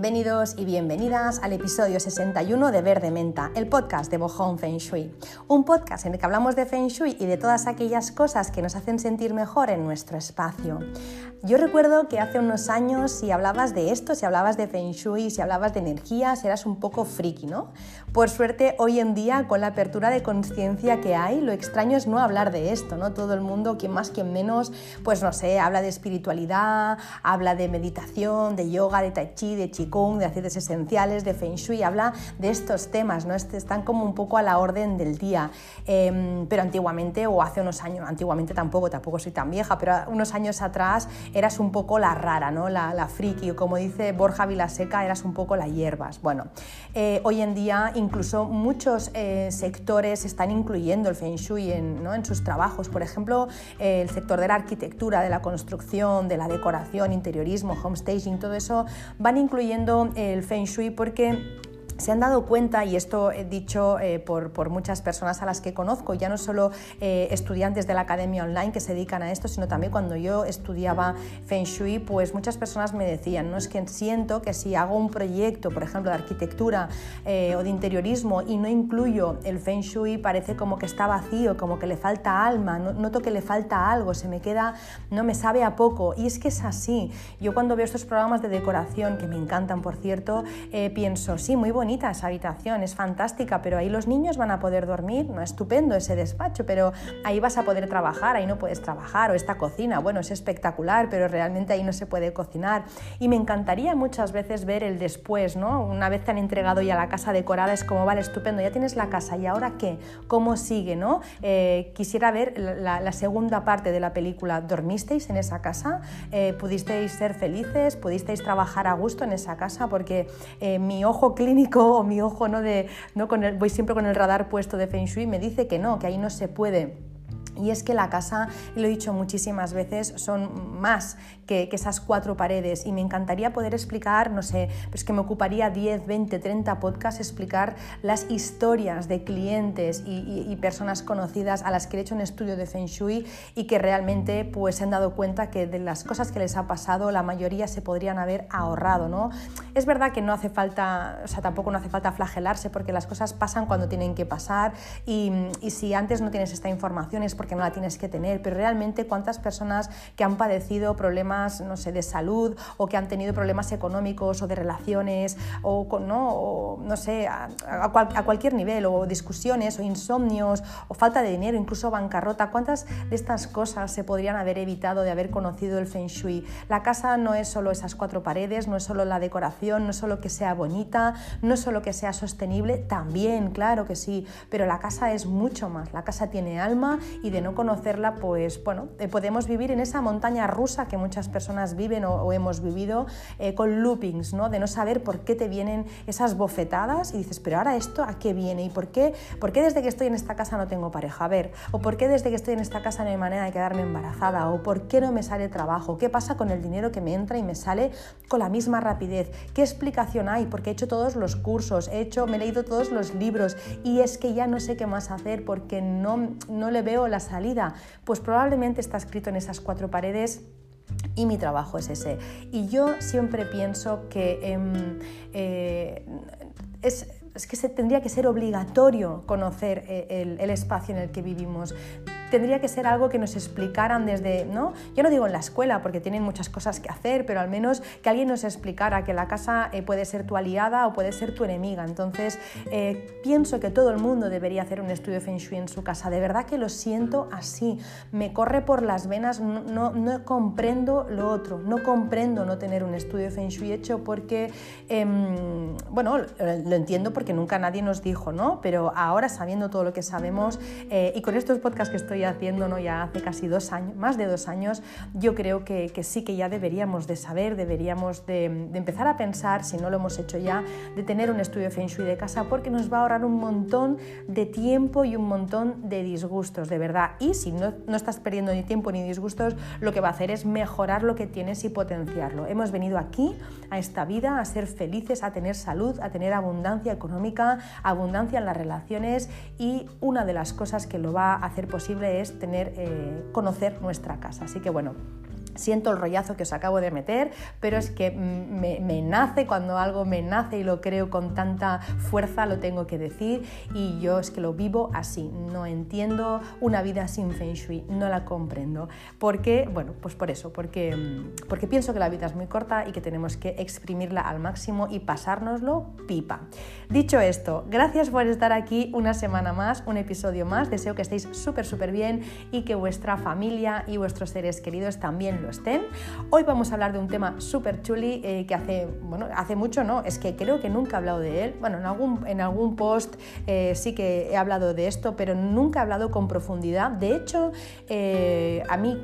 Bienvenidos y bienvenidas al episodio 61 de Verde Menta, el podcast de Bohong Feng Shui. Un podcast en el que hablamos de Feng Shui y de todas aquellas cosas que nos hacen sentir mejor en nuestro espacio. Yo recuerdo que hace unos años si hablabas de esto, si hablabas de Feng Shui, si hablabas de energías, eras un poco friki, ¿no? Por suerte, hoy en día, con la apertura de conciencia que hay, lo extraño es no hablar de esto, ¿no? Todo el mundo, quien más, quien menos, pues no sé, habla de espiritualidad, habla de meditación, de yoga, de tai chi, de qigong, de aceites esenciales, de Feng Shui, habla de estos temas, ¿no? Están como un poco a la orden del día. Em, pero antiguamente, o hace unos años, antiguamente tampoco, tampoco soy tan vieja, pero unos años atrás eras un poco la rara, ¿no? la, la friki, o como dice Borja Vilaseca, eras un poco la hierbas. Bueno, eh, hoy en día incluso muchos eh, sectores están incluyendo el Feng Shui en, ¿no? en sus trabajos, por ejemplo, eh, el sector de la arquitectura, de la construcción, de la decoración, interiorismo, homestaging, todo eso van incluyendo el Feng Shui porque se han dado cuenta, y esto he dicho eh, por, muchas personas a las que conozco, ya no solo eh, estudiantes de la academia online que se dedican a esto, sino también cuando yo estudiaba Feng Shui, pues muchas personas me decían, no es que siento que si hago un proyecto, por ejemplo, de arquitectura eh, o de interiorismo y no incluyo el Feng Shui, parece como que está vacío, como que le falta alma, noto que le falta algo, se me queda, no me sabe a poco. Y es que es así. Yo cuando veo estos programas de decoración, que me encantan, por cierto, pienso, sí, muy bonito, esa habitación, es fantástica, pero ahí los niños van a poder dormir, no estupendo ese despacho, pero ahí vas a poder trabajar, ahí no puedes trabajar, o esta cocina, bueno, es espectacular, pero realmente ahí no se puede cocinar. Y me encantaría muchas veces ver el después, ¿no? Una vez te han entregado ya la casa decorada, es como, vale, estupendo, ya tienes la casa, ¿y ahora qué? ¿Cómo sigue, no? Eh, quisiera ver la, segunda parte de la película, ¿dormisteis en esa casa? Eh, ¿Pudisteis ser felices? ¿Pudisteis trabajar a gusto en esa casa? Porque eh, mi ojo clínico o mi ojo, ¿no? De, ¿no? Con el, voy siempre con el radar puesto de Feng Shui, me dice que no, que ahí no se puede. Y es que la casa, lo he dicho muchísimas veces, son más que, esas cuatro paredes y me encantaría poder explicar, no sé, pues que me ocuparía 10, 20, 30 podcasts explicar las historias de clientes y, personas conocidas a las que he hecho un estudio de Feng Shui y que realmente pues se han dado cuenta que de las cosas que les ha pasado la mayoría se podrían haber ahorrado, ¿no? Es verdad que no hace falta, o sea, tampoco no hace falta flagelarse porque las cosas pasan cuando tienen que pasar y, si antes no tienes esta información es porque que no la tienes que tener, pero realmente cuántas personas que han padecido problemas, no sé, de salud o que han tenido problemas económicos o de relaciones o, no, no sé, a, cualquier nivel, o discusiones o insomnios o falta de dinero, incluso bancarrota, cuántas de estas cosas se podrían haber evitado de haber conocido el Feng Shui. La casa no es solo esas cuatro paredes, no es solo la decoración, no es solo que sea bonita, no es solo que sea sostenible, también, claro que sí, pero la casa es mucho más, la casa tiene alma y de no conocerla, pues bueno, eh, podemos vivir en esa montaña rusa que muchas personas viven o, hemos vivido eh, con loopings, ¿no? De no saber por qué te vienen esas bofetadas y dices, pero ahora esto a qué viene y por qué, por qué desde que estoy en esta casa no tengo pareja, a ver, o por qué desde que estoy en esta casa no hay manera de quedarme embarazada, o por qué no me sale trabajo, qué pasa con el dinero que me entra y me sale con la misma rapidez, qué explicación hay, porque he hecho todos los cursos, he hecho, me he leído todos los libros y es que ya no sé qué más hacer porque no, no le veo las salida? Pues probablemente está escrito en esas cuatro paredes y mi trabajo es ese. Y yo siempre pienso que em, eh, es, que se, tendría que ser obligatorio conocer eh, el, espacio en el que vivimos tendría que ser algo que nos explicaran desde, ¿no? Yo no digo en la escuela porque tienen muchas cosas que hacer, pero al menos que alguien nos explicara que la casa eh, puede ser tu aliada o puede ser tu enemiga. Entonces, eh, pienso que todo el mundo debería hacer un estudio Feng Shui en su casa. De verdad que lo siento así. Me corre por las venas, no, no, comprendo lo otro, no comprendo no tener un estudio Feng Shui hecho porque, em, bueno, lo entiendo porque nunca nadie nos dijo, ¿no? Pero ahora sabiendo todo lo que sabemos eh, y con estos podcasts que estoy haciendo ¿no? ya hace casi dos años, más de dos años, yo creo que, sí que ya deberíamos de saber, deberíamos de, empezar a pensar, si no lo hemos hecho ya, de tener un estudio de Feng Shui de casa porque nos va a ahorrar un montón de tiempo y un montón de disgustos, de verdad. Y si no, no estás perdiendo ni tiempo ni disgustos, lo que va a hacer es mejorar lo que tienes y potenciarlo. Hemos venido aquí, a esta vida, a ser felices, a tener salud, a tener abundancia económica, abundancia en las relaciones y una de las cosas que lo va a hacer posible es tener, eh, conocer nuestra casa. Así que bueno, Siento el rollazo que os acabo de meter, pero es que me, nace cuando algo me nace y lo creo con tanta fuerza, lo tengo que decir y yo es que lo vivo así. No entiendo una vida sin Feng Shui, no la comprendo. ¿Por qué? Bueno, pues por eso, porque, porque pienso que la vida es muy corta y que tenemos que exprimirla al máximo y pasárnoslo pipa. Dicho esto, gracias por estar aquí una semana más, un episodio más. Deseo que estéis súper, súper bien y que vuestra familia y vuestros seres queridos también lo estén. Hoy vamos a hablar de un tema súper chuli eh, que hace, bueno, hace mucho, ¿no? Es que creo que nunca he hablado de él. Bueno, en algún, en algún post eh, sí que he hablado de esto, pero nunca he hablado con profundidad. De hecho, eh, a mí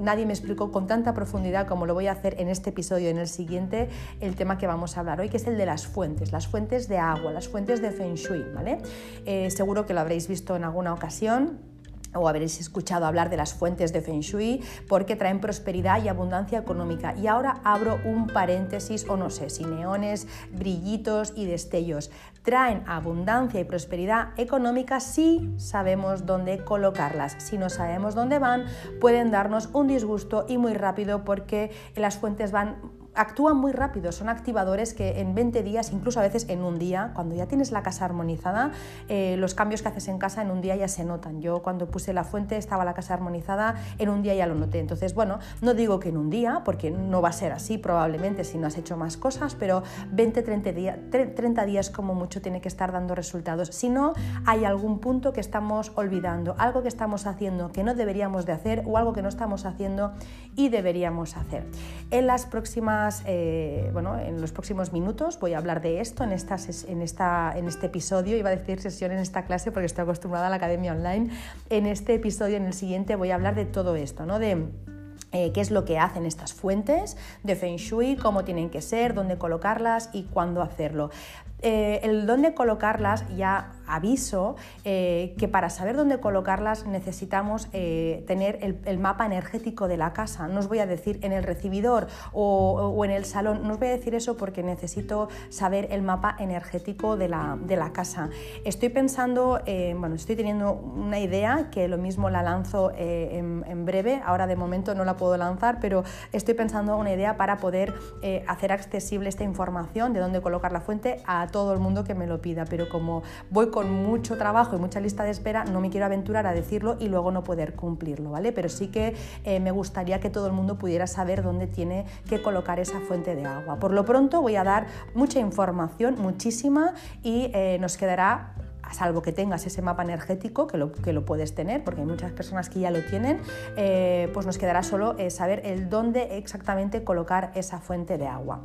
nadie me explicó con tanta profundidad como lo voy a hacer en este episodio, en el siguiente, el tema que vamos a hablar hoy, que es el de las fuentes, las fuentes de agua, las fuentes de Feng Shui, ¿vale? seguro que lo habréis visto en alguna ocasión o habréis escuchado hablar de las fuentes de Feng Shui porque traen prosperidad y abundancia económica. Y ahora abro un paréntesis o no sé si neones, brillitos y destellos. Traen abundancia y prosperidad económica si sabemos dónde colocarlas. Si no sabemos dónde van, pueden darnos un disgusto y muy rápido porque las fuentes van actúan muy rápido, son activadores que en 20 días, incluso a veces en un día, cuando ya tienes la casa armonizada, eh, los cambios que haces en casa en un día ya se notan. Yo cuando puse la fuente estaba la casa armonizada, en un día ya lo noté. Entonces, bueno, no digo que en un día, porque no va a ser así probablemente si no has hecho más cosas, pero 20, 30 días, 30 días como mucho tiene que estar dando resultados. Si no, hay algún punto que estamos olvidando, algo que estamos haciendo que no deberíamos de hacer o algo que no estamos haciendo y deberíamos hacer. En las próximas eh, bueno, en los próximos minutos voy a hablar de esto en, en, esta, en este episodio, iba a decir sesión en esta clase porque estoy acostumbrada a la academia online, en este episodio, en el siguiente, voy a hablar de todo esto, ¿no? de eh, qué es lo que hacen estas fuentes de Feng Shui, cómo tienen que ser, dónde colocarlas y cuándo hacerlo. Eh, el dónde colocarlas ya aviso eh, que para saber dónde colocarlas necesitamos tener el, mapa energético de la casa. No os voy a decir en el recibidor o, en el salón, no os voy a decir eso porque necesito saber el mapa energético de la, casa. Estoy pensando, bueno, estoy teniendo una idea que lo mismo la lanzo en, en, breve, ahora de momento no la puedo lanzar, pero estoy pensando una idea para poder hacer accesible esta información de dónde colocar la fuente a todo el mundo que me lo pida, pero como voy con mucho trabajo y mucha lista de espera, no me quiero aventurar a decirlo y luego no poder cumplirlo, ¿vale? Pero sí que eh, me gustaría que todo el mundo pudiera saber dónde tiene que colocar esa fuente de agua. Por lo pronto voy a dar mucha información, muchísima, y eh, nos quedará a salvo que tengas ese mapa energético, que lo, que lo puedes tener, porque hay muchas personas que ya lo tienen, eh, pues nos quedará solo saber el dónde exactamente colocar esa fuente de agua.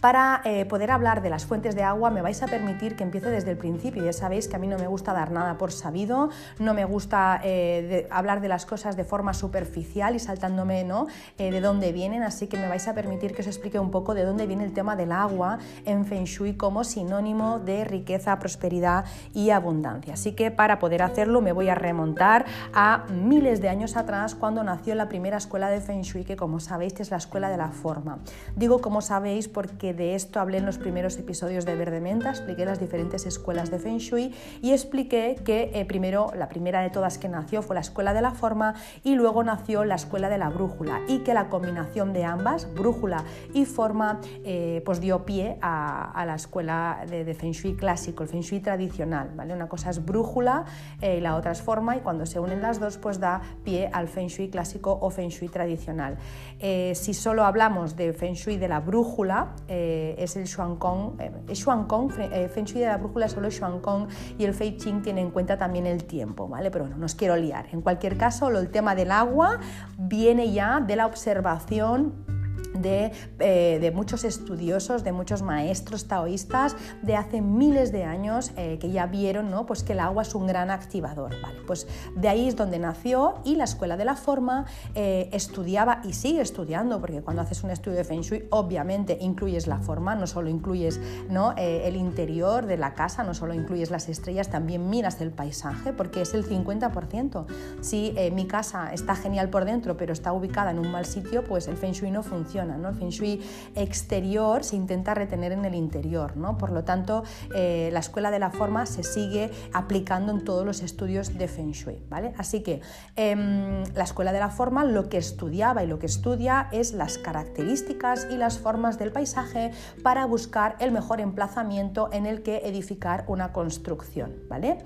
Para eh, poder hablar de las fuentes de agua me vais a permitir que empiece desde el principio. Ya sabéis que a mí no me gusta dar nada por sabido, no me gusta eh, hablar de las cosas de forma superficial y saltándome ¿no? Eh, de dónde vienen, así que me vais a permitir que os explique un poco de dónde viene el tema del agua en Feng Shui como sinónimo de riqueza, prosperidad y abundancia. Así que para poder hacerlo me voy a remontar a miles de años atrás cuando nació la primera escuela de Feng Shui, que como sabéis es la escuela de la forma. Digo como sabéis porque de esto hablé en los primeros episodios de Verde Menta, expliqué las diferentes escuelas de Feng Shui y expliqué que eh, primero la primera de todas que nació fue la escuela de la forma y luego nació la escuela de la brújula y que la combinación de ambas, brújula y forma, eh, pues dio pie a, la escuela de, Feng Shui clásico, el Feng Shui tradicional. ¿vale? Una cosa es brújula eh, y la otra es forma y cuando se unen las dos pues da pie al Feng Shui clásico o Feng Shui tradicional. si solo hablamos de Feng Shui de la brújula, eh, es el Xuankong. Eh, eh, Feng Shui de la brújula solo Xuankong y el Fei tiene en cuenta también el tiempo, ¿vale? Pero bueno, no os quiero liar. En cualquier caso, el tema del agua viene ya de la observación eh, de, muchos estudiosos, de muchos maestros taoístas de hace miles de años eh, que ya vieron ¿no? pues que el agua es un gran activador. Vale, pues de ahí es donde nació y la Escuela de la Forma eh, estudiaba y sigue estudiando, porque cuando haces un estudio de Feng Shui obviamente incluyes la forma, no solo incluyes ¿no? el interior de la casa, no solo incluyes las estrellas, también miras el paisaje, porque es el 50%. Si mi casa está genial por dentro, pero está ubicada en un mal sitio, pues el Feng Shui no funciona ¿no? El Feng Shui exterior se intenta retener en el interior. ¿no? Por lo tanto, eh, la escuela de la forma se sigue aplicando en todos los estudios de Feng Shui. ¿vale? Así que em, la escuela de la forma lo que estudiaba y lo que estudia es las características y las formas del paisaje para buscar el mejor emplazamiento en el que edificar una construcción. ¿vale?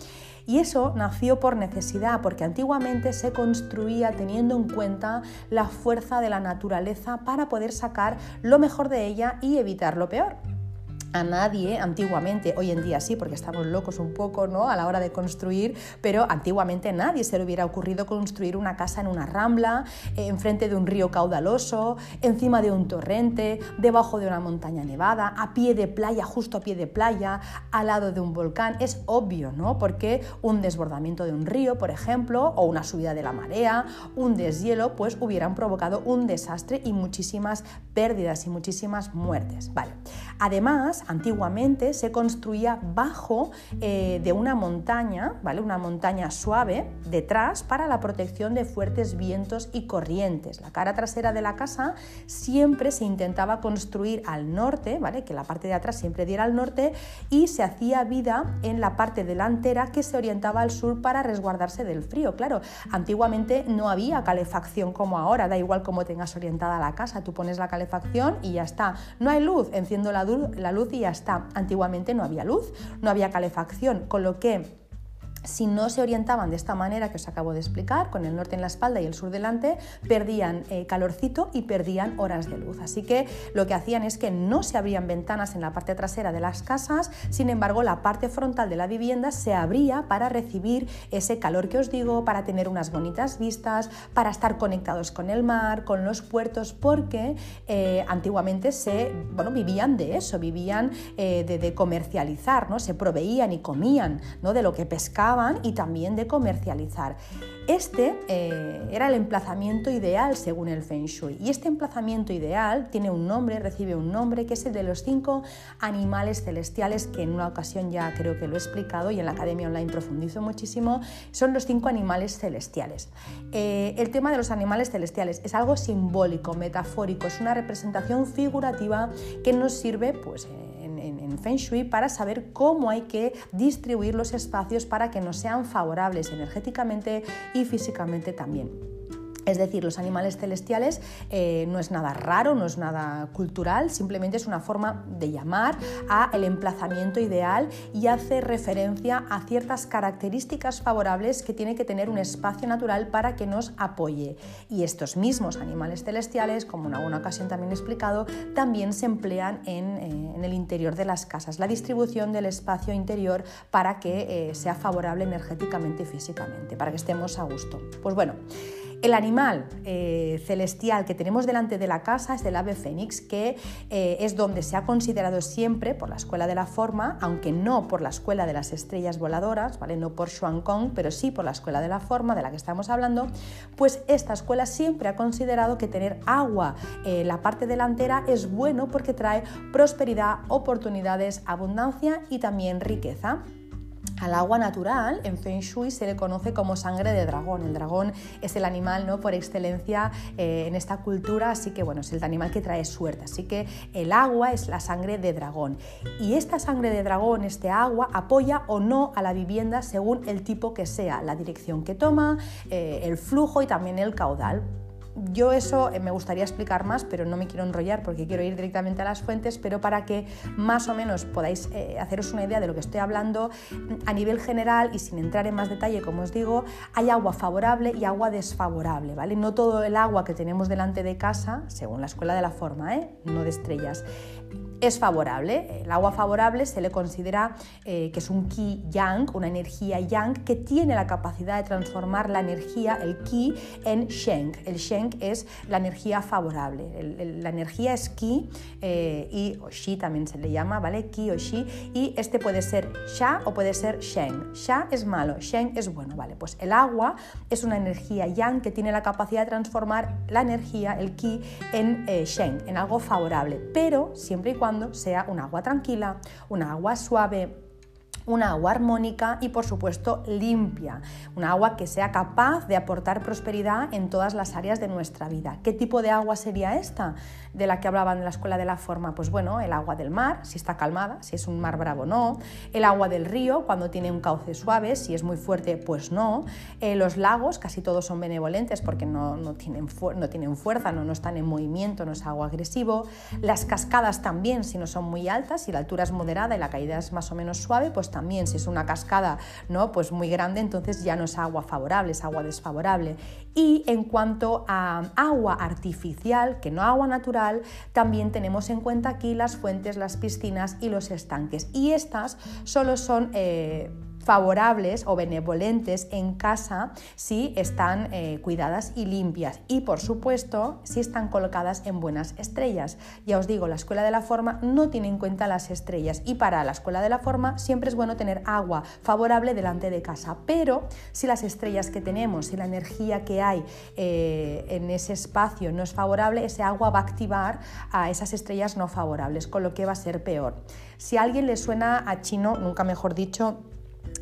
Y eso nació por necesidad, porque antiguamente se construía teniendo en cuenta la fuerza de la naturaleza para poder sacar lo mejor de ella y evitar lo peor a nadie antiguamente, hoy en día sí, porque estamos locos un poco ¿no? a la hora de construir, pero antiguamente a nadie se le hubiera ocurrido construir una casa en una rambla, eh, enfrente de un río caudaloso, encima de un torrente, debajo de una montaña nevada, a pie de playa, justo a pie de playa, al lado de un volcán. Es obvio, ¿no? Porque un desbordamiento de un río, por ejemplo, o una subida de la marea, un deshielo, pues hubieran provocado un desastre y muchísimas pérdidas y muchísimas muertes. Vale. Además, antiguamente se construía bajo eh, de una montaña, ¿vale? una montaña suave detrás para la protección de fuertes vientos y corrientes. La cara trasera de la casa siempre se intentaba construir al norte, ¿vale? que la parte de atrás siempre diera al norte y se hacía vida en la parte delantera que se orientaba al sur para resguardarse del frío. Claro, antiguamente no había calefacción como ahora, da igual cómo tengas orientada la casa, tú pones la calefacción y ya está. No hay luz, enciendo la, la luz ya está. Antiguamente no había luz, no había calefacción, con lo que si no se orientaban de esta manera que os acabo de explicar, con el norte en la espalda y el sur delante, perdían eh, calorcito y perdían horas de luz. Así que lo que hacían es que no se abrían ventanas en la parte trasera de las casas, sin embargo la parte frontal de la vivienda se abría para recibir ese calor que os digo, para tener unas bonitas vistas, para estar conectados con el mar, con los puertos, porque eh, antiguamente se, bueno, vivían de eso, vivían eh, de, de, comercializar, ¿no? se proveían y comían ¿no? de lo que pescaban y también de comercializar. Este eh, era el emplazamiento ideal según el Feng Shui y este emplazamiento ideal tiene un nombre, recibe un nombre que es el de los cinco animales celestiales que en una ocasión ya creo que lo he explicado y en la Academia Online profundizo muchísimo, son los cinco animales celestiales. Eh, el tema de los animales celestiales es algo simbólico, metafórico, es una representación figurativa que nos sirve pues... Eh, en Feng Shui para saber cómo hay que distribuir los espacios para que nos sean favorables energéticamente y físicamente también. Es decir, los animales celestiales eh, no es nada raro, no es nada cultural, simplemente es una forma de llamar a el emplazamiento ideal y hace referencia a ciertas características favorables que tiene que tener un espacio natural para que nos apoye. Y estos mismos animales celestiales, como en alguna ocasión también he explicado, también se emplean en, eh, el interior de las casas, la distribución del espacio interior para que eh, sea favorable energéticamente y físicamente, para que estemos a gusto. Pues bueno, el animal eh, celestial que tenemos delante de la casa es el ave fénix, que eh, es donde se ha considerado siempre por la escuela de la forma, aunque no por la escuela de las estrellas voladoras, ¿vale? no por Xuan Kong, pero sí por la escuela de la forma de la que estamos hablando, pues esta escuela siempre ha considerado que tener agua en la parte delantera es bueno porque trae prosperidad, oportunidades, abundancia y también riqueza. Al agua natural en Feng Shui se le conoce como sangre de dragón. El dragón es el animal ¿no? por excelencia eh, en esta cultura, así que bueno, es el animal que trae suerte. Así que el agua es la sangre de dragón. Y esta sangre de dragón, este agua, apoya o no a la vivienda según el tipo que sea, la dirección que toma, eh, el flujo y también el caudal. Yo eso eh, me gustaría explicar más, pero no me quiero enrollar porque quiero ir directamente a las fuentes, pero para que más o menos podáis eh, haceros una idea de lo que estoy hablando, a nivel general y sin entrar en más detalle, como os digo, hay agua favorable y agua desfavorable, ¿vale? No todo el agua que tenemos delante de casa, según la escuela de la forma, ¿eh? no de estrellas, es favorable. El agua favorable se le considera eh, que es un ki yang, una energía yang que tiene la capacidad de transformar la energía, el ki, en sheng. El sheng es la energía favorable. la energía es ki eh, y o shi también se le llama, ¿vale? Ki o shi y este puede ser sha o puede ser sheng. Sha es malo, sheng es bueno, ¿vale? Pues el agua es una energía yang que tiene la capacidad de transformar la energía, el ki, en eh, sheng, en algo favorable, pero siempre y cuando sea un agua tranquila, un agua suave, una agua armónica y por supuesto limpia, un agua que sea capaz de aportar prosperidad en todas las áreas de nuestra vida. ¿Qué tipo de agua sería esta de la que hablaban en la escuela de la forma? Pues bueno, el agua del mar, si está calmada, si es un mar bravo no, el agua del río cuando tiene un cauce suave, si es muy fuerte pues no, eh, los lagos casi todos son benevolentes porque no, tienen, no tienen fuerza, no, no están en movimiento, no es agua agresivo, las cascadas también si no son muy altas, si la altura es moderada y la caída es más o menos suave, pues también si es una cascada ¿no? pues muy grande, entonces ya no es agua favorable, es agua desfavorable. Y en cuanto a agua artificial, que no agua natural, también tenemos en cuenta aquí las fuentes, las piscinas y los estanques. Y estas solo son... Eh, favorables o benevolentes en casa si están eh, cuidadas y limpias y por supuesto si están colocadas en buenas estrellas. Ya os digo, la escuela de la forma no tiene en cuenta las estrellas y para la escuela de la forma siempre es bueno tener agua favorable delante de casa, pero si las estrellas que tenemos, si la energía que hay eh, en ese espacio no es favorable, ese agua va a activar a esas estrellas no favorables, con lo que va a ser peor. Si a alguien le suena a chino, nunca mejor dicho,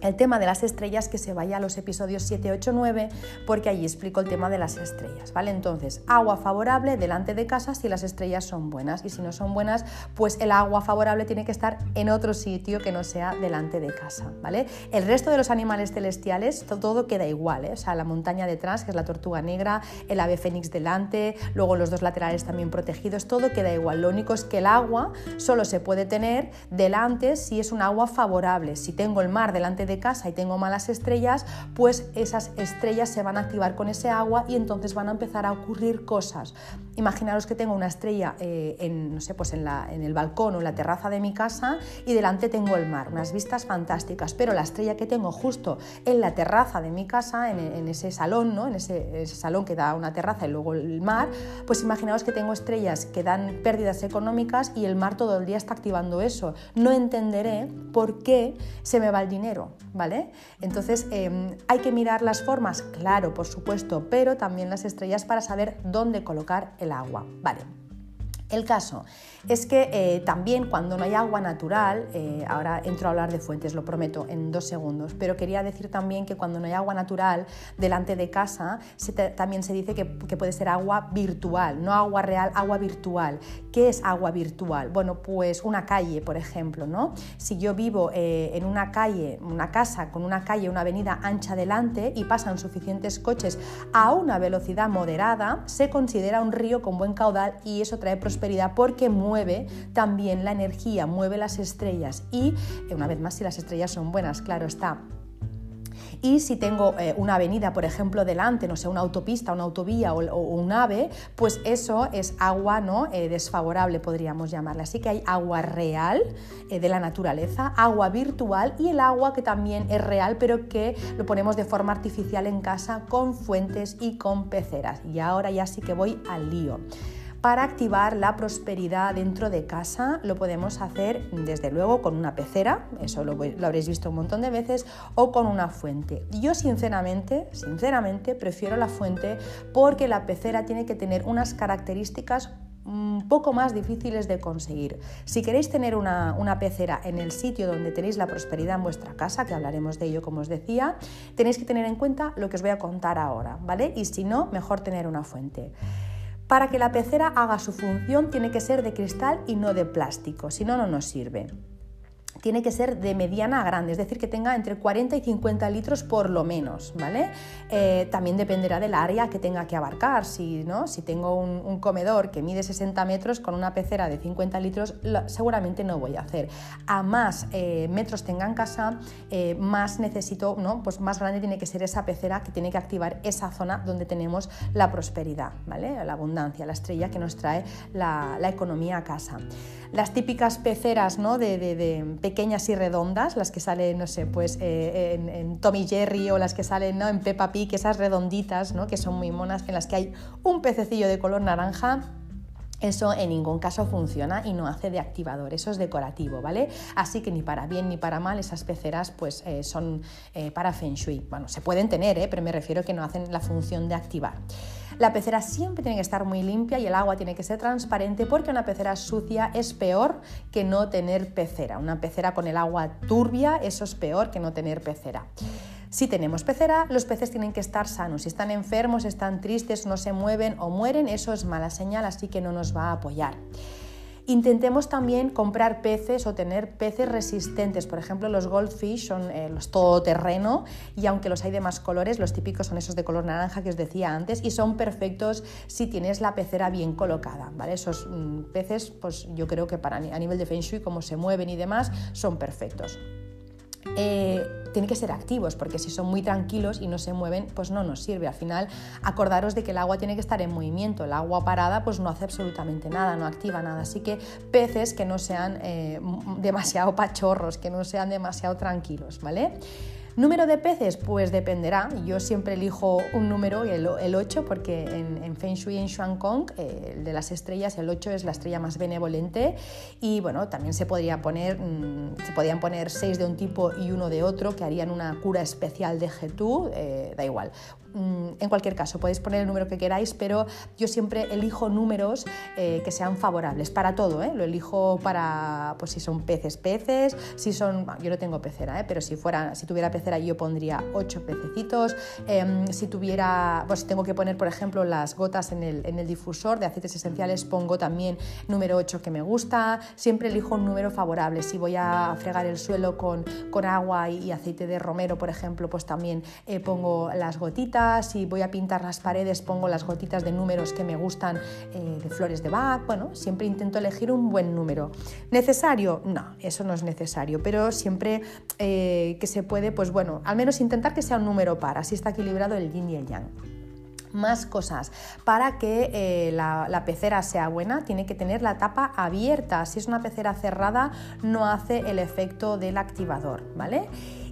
el tema de las estrellas que se vaya a los episodios 7, 8, 9 porque allí explico el tema de las estrellas, ¿vale? Entonces, agua favorable delante de casa si las estrellas son buenas y si no son buenas, pues el agua favorable tiene que estar en otro sitio que no sea delante de casa, ¿vale? El resto de los animales celestiales, todo, queda igual, ¿eh? O sea, la montaña detrás, que es la tortuga negra, el ave fénix delante, luego los dos laterales también protegidos, todo queda igual. Lo único es que el agua solo se puede tener delante si es un agua favorable. Si tengo el mar delante de de casa y tengo malas estrellas, pues esas estrellas se van a activar con ese agua y entonces van a empezar a ocurrir cosas. Imaginaros que tengo una estrella eh, en, no sé, pues en, la, en el balcón o en la terraza de mi casa y delante tengo el mar, unas vistas fantásticas, pero la estrella que tengo justo en la terraza de mi casa, en, ese salón, ¿no? en ese, ese, salón que da una terraza y luego el mar, pues imaginaos que tengo estrellas que dan pérdidas económicas y el mar todo el día está activando eso. No entenderé por qué se me va el dinero, ¿vale? Entonces, em, hay que mirar las formas, claro, por supuesto, pero también las estrellas para saber dónde colocar el agua, ¿vale? El caso es que eh, también cuando no hay agua natural, eh, ahora entro a hablar de fuentes, lo prometo, en dos segundos, pero quería decir también que cuando no hay agua natural delante de casa, también se dice que, puede ser agua virtual, no agua real, agua virtual. ¿Qué es agua virtual? Bueno, pues una calle, por ejemplo, ¿no? Si yo vivo eh, en una calle, una casa con una calle, una avenida ancha delante y pasan suficientes coches a una velocidad moderada, se considera un río con buen caudal y eso trae prosperidad porque mueve también la energía, mueve las estrellas y, eh, una vez más, si las estrellas son buenas, claro está, y si tengo eh, una avenida, por ejemplo, delante, no sé, una autopista, una autovía o, un ave, pues eso es agua ¿no? Eh, desfavorable, podríamos llamarla. Así que hay agua real de la naturaleza, agua virtual y el agua que también es real, pero que lo ponemos de forma artificial en casa con fuentes y con peceras. Y ahora ya sí que voy al lío. Para activar la prosperidad dentro de casa lo podemos hacer desde luego con una pecera, eso lo, habréis visto un montón de veces, o con una fuente. Yo sinceramente, sinceramente prefiero la fuente porque la pecera tiene que tener unas características un poco más difíciles de conseguir. Si queréis tener una, una, pecera en el sitio donde tenéis la prosperidad en vuestra casa, que hablaremos de ello como os decía, tenéis que tener en cuenta lo que os voy a contar ahora, ¿vale? Y si no, mejor tener una fuente. Para que la pecera haga su función tiene que ser de cristal y no de plástico, si no, no nos sirve tiene que ser de mediana a grande, es decir, que tenga entre 40 y 50 litros por lo menos, ¿vale? Eh, también dependerá del área que tenga que abarcar. Si, ¿no? si tengo un, comedor que mide 60 metros con una pecera de 50 litros, seguramente no voy a hacer. A más eh, metros tenga en casa, eh, más necesito, ¿no? Pues más grande tiene que ser esa pecera que tiene que activar esa zona donde tenemos la prosperidad, ¿vale? La abundancia, la estrella que nos trae la, economía a casa. Las típicas peceras, ¿no? de, pequeñas y redondas, las que salen, no sé, pues eh, en, en, Tommy Jerry o las que salen ¿no? en Peppa Pig, esas redonditas, ¿no? que son muy monas, en las que hay un pececillo de color naranja, eso en ningún caso funciona y no hace de activador, eso es decorativo, ¿vale? Así que ni para bien ni para mal esas peceras pues eh, son eh, para Feng Shui. Bueno, se pueden tener, ¿eh? pero me refiero que no hacen la función de activar. La pecera siempre tiene que estar muy limpia y el agua tiene que ser transparente porque una pecera sucia es peor que no tener pecera. Una pecera con el agua turbia, eso es peor que no tener pecera. Si tenemos pecera, los peces tienen que estar sanos. Si están enfermos, están tristes, no se mueven o mueren, eso es mala señal, así que no nos va a apoyar. Intentemos también comprar peces o tener peces resistentes. Por ejemplo, los goldfish son eh, los todoterreno y aunque los hay de más colores, los típicos son esos de color naranja que os decía antes y son perfectos si tienes la pecera bien colocada. ¿vale? Esos mm, peces, pues yo creo que para, a nivel de Feng Shui, como se mueven y demás, son perfectos. Eh, tienen que ser activos, porque si son muy tranquilos y no se mueven, pues no nos sirve. Al final, acordaros de que el agua tiene que estar en movimiento. El agua parada, pues no hace absolutamente nada, no activa nada. Así que peces que no sean eh, demasiado pachorros, que no sean demasiado tranquilos, ¿vale? ¿Número de peces? Pues dependerá. Yo siempre elijo un número, el, el 8, porque en, Feng Shui en Kong, eh, el de las estrellas, el 8 es la estrella más benevolente. Y bueno, también se, podría poner, mm, se podían poner 6 de un tipo y uno de otro, que harían una cura especial de Getú, eh, da igual. Mm, en cualquier caso, podéis poner el número que queráis, pero yo siempre elijo números eh, que sean favorables para todo. ¿eh? Lo elijo para, pues si son peces, peces, si son, yo no tengo pecera, ¿eh? pero si fuera, si tuviera pecera yo pondría ocho pececitos. Em, si tuviera, pues si tengo que poner, por ejemplo, las gotas en el, en el difusor de aceites esenciales, pongo también número 8 que me gusta. Siempre elijo un número favorable. Si voy a fregar el suelo con, con agua y aceite de romero, por ejemplo, pues también pongo las gotitas si voy a pintar las paredes pongo las gotitas de números que me gustan eh, de flores de Bach, bueno, siempre intento elegir un buen número. ¿Necesario? No, eso no es necesario, pero siempre eh, que se puede, pues bueno, al menos intentar que sea un número par, así está equilibrado el yin y el yang más cosas. Para que eh, la, la, pecera sea buena, tiene que tener la tapa abierta. Si es una pecera cerrada, no hace el efecto del activador, ¿vale?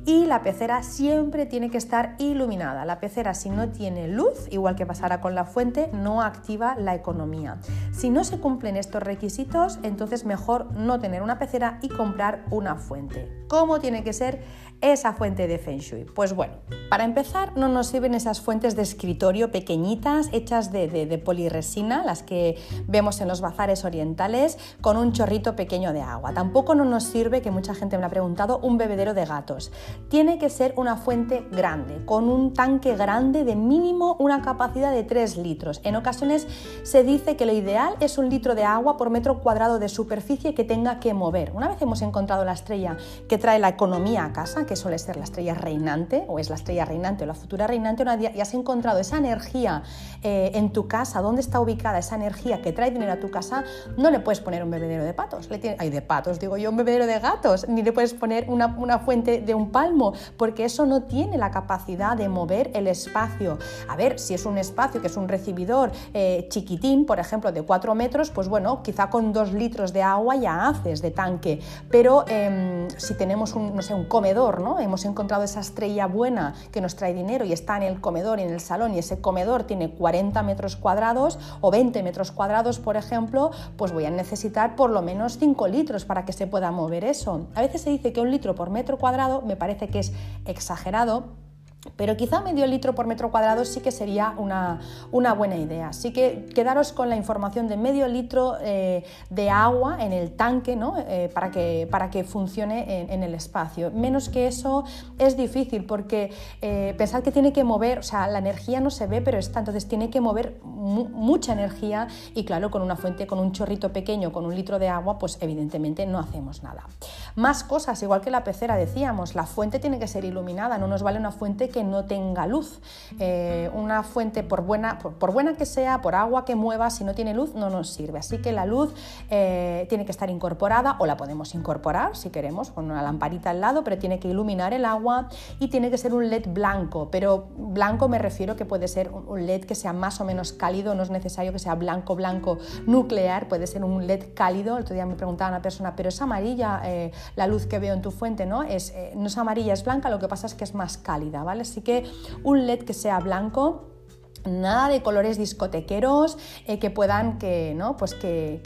Y la pecera siempre tiene que estar iluminada. La pecera si no tiene luz, igual que pasará con la fuente, no activa la economía. Si no se cumplen estos requisitos, entonces mejor no tener una pecera y comprar una fuente. ¿Cómo tiene que ser esa fuente de Feng Shui? Pues bueno, para empezar no nos sirven esas fuentes de escritorio pequeñitas hechas de, de, poliresina, las que vemos en los bazares orientales, con un chorrito pequeño de agua. Tampoco no nos sirve, que mucha gente me ha preguntado, un bebedero de gatos tiene que ser una fuente grande, con un tanque grande de mínimo una capacidad de 3 litros. En ocasiones se dice que lo ideal es un litro de agua por metro cuadrado de superficie que tenga que mover. Una vez hemos encontrado la estrella que trae la economía a casa, que suele ser la estrella reinante, o es la estrella reinante o la futura reinante, una y has encontrado esa energía eh, en tu casa, dónde está ubicada esa energía que trae dinero a tu casa, no le puedes poner un bebedero de patos. Le Ay, de patos, digo yo, un bebedero de gatos, ni le puedes poner una, una fuente de un palmo porque eso no tiene la capacidad de mover el espacio. A ver, si es un espacio que es un recibidor eh, chiquitín, por ejemplo, de 4 metros, pues bueno, quizá con 2 litros de agua ya haces de tanque, pero em, si tenemos no sé, un comedor, ¿no? Hemos encontrado esa estrella buena que nos trae dinero y está en el comedor y en el salón y ese comedor tiene 40 metros cuadrados o 20 metros cuadrados, por ejemplo, pues voy a necesitar por lo menos 5 litros para que se pueda mover eso. A veces se dice que un litro por metro cuadrado me parece que es exagerado pero quizá medio litro por metro cuadrado sí que sería una, buena idea. Así que quedaros con la información de medio litro eh, de agua en el tanque ¿no? Eh, para, que, para que funcione en, el espacio. Menos que eso es difícil porque eh, pensar que tiene que mover, o sea, la energía no se ve, pero está, entonces tiene que mover mucha energía y claro, con una fuente, con un chorrito pequeño, con un litro de agua, pues evidentemente no hacemos nada. Más cosas, igual que la pecera decíamos, la fuente tiene que ser iluminada, no nos vale una fuente que no tenga luz. Eh, una fuente, por buena, por, buena que sea, por agua que mueva, si no tiene luz, no nos sirve. Así que la luz eh, tiene que estar incorporada o la podemos incorporar si queremos, con una lamparita al lado, pero tiene que iluminar el agua y tiene que ser un LED blanco. Pero blanco me refiero que puede ser un LED que sea más o menos cálido, no es necesario que sea blanco, blanco nuclear, puede ser un LED cálido. El otro día me preguntaba una persona, pero es amarilla eh, la luz que veo en tu fuente, ¿no? Es, no es amarilla, es blanca, lo que pasa es que es más cálida, ¿vale? Así que un LED que sea blanco Nada de colores discotequeros eh, que puedan que, ¿no? pues que,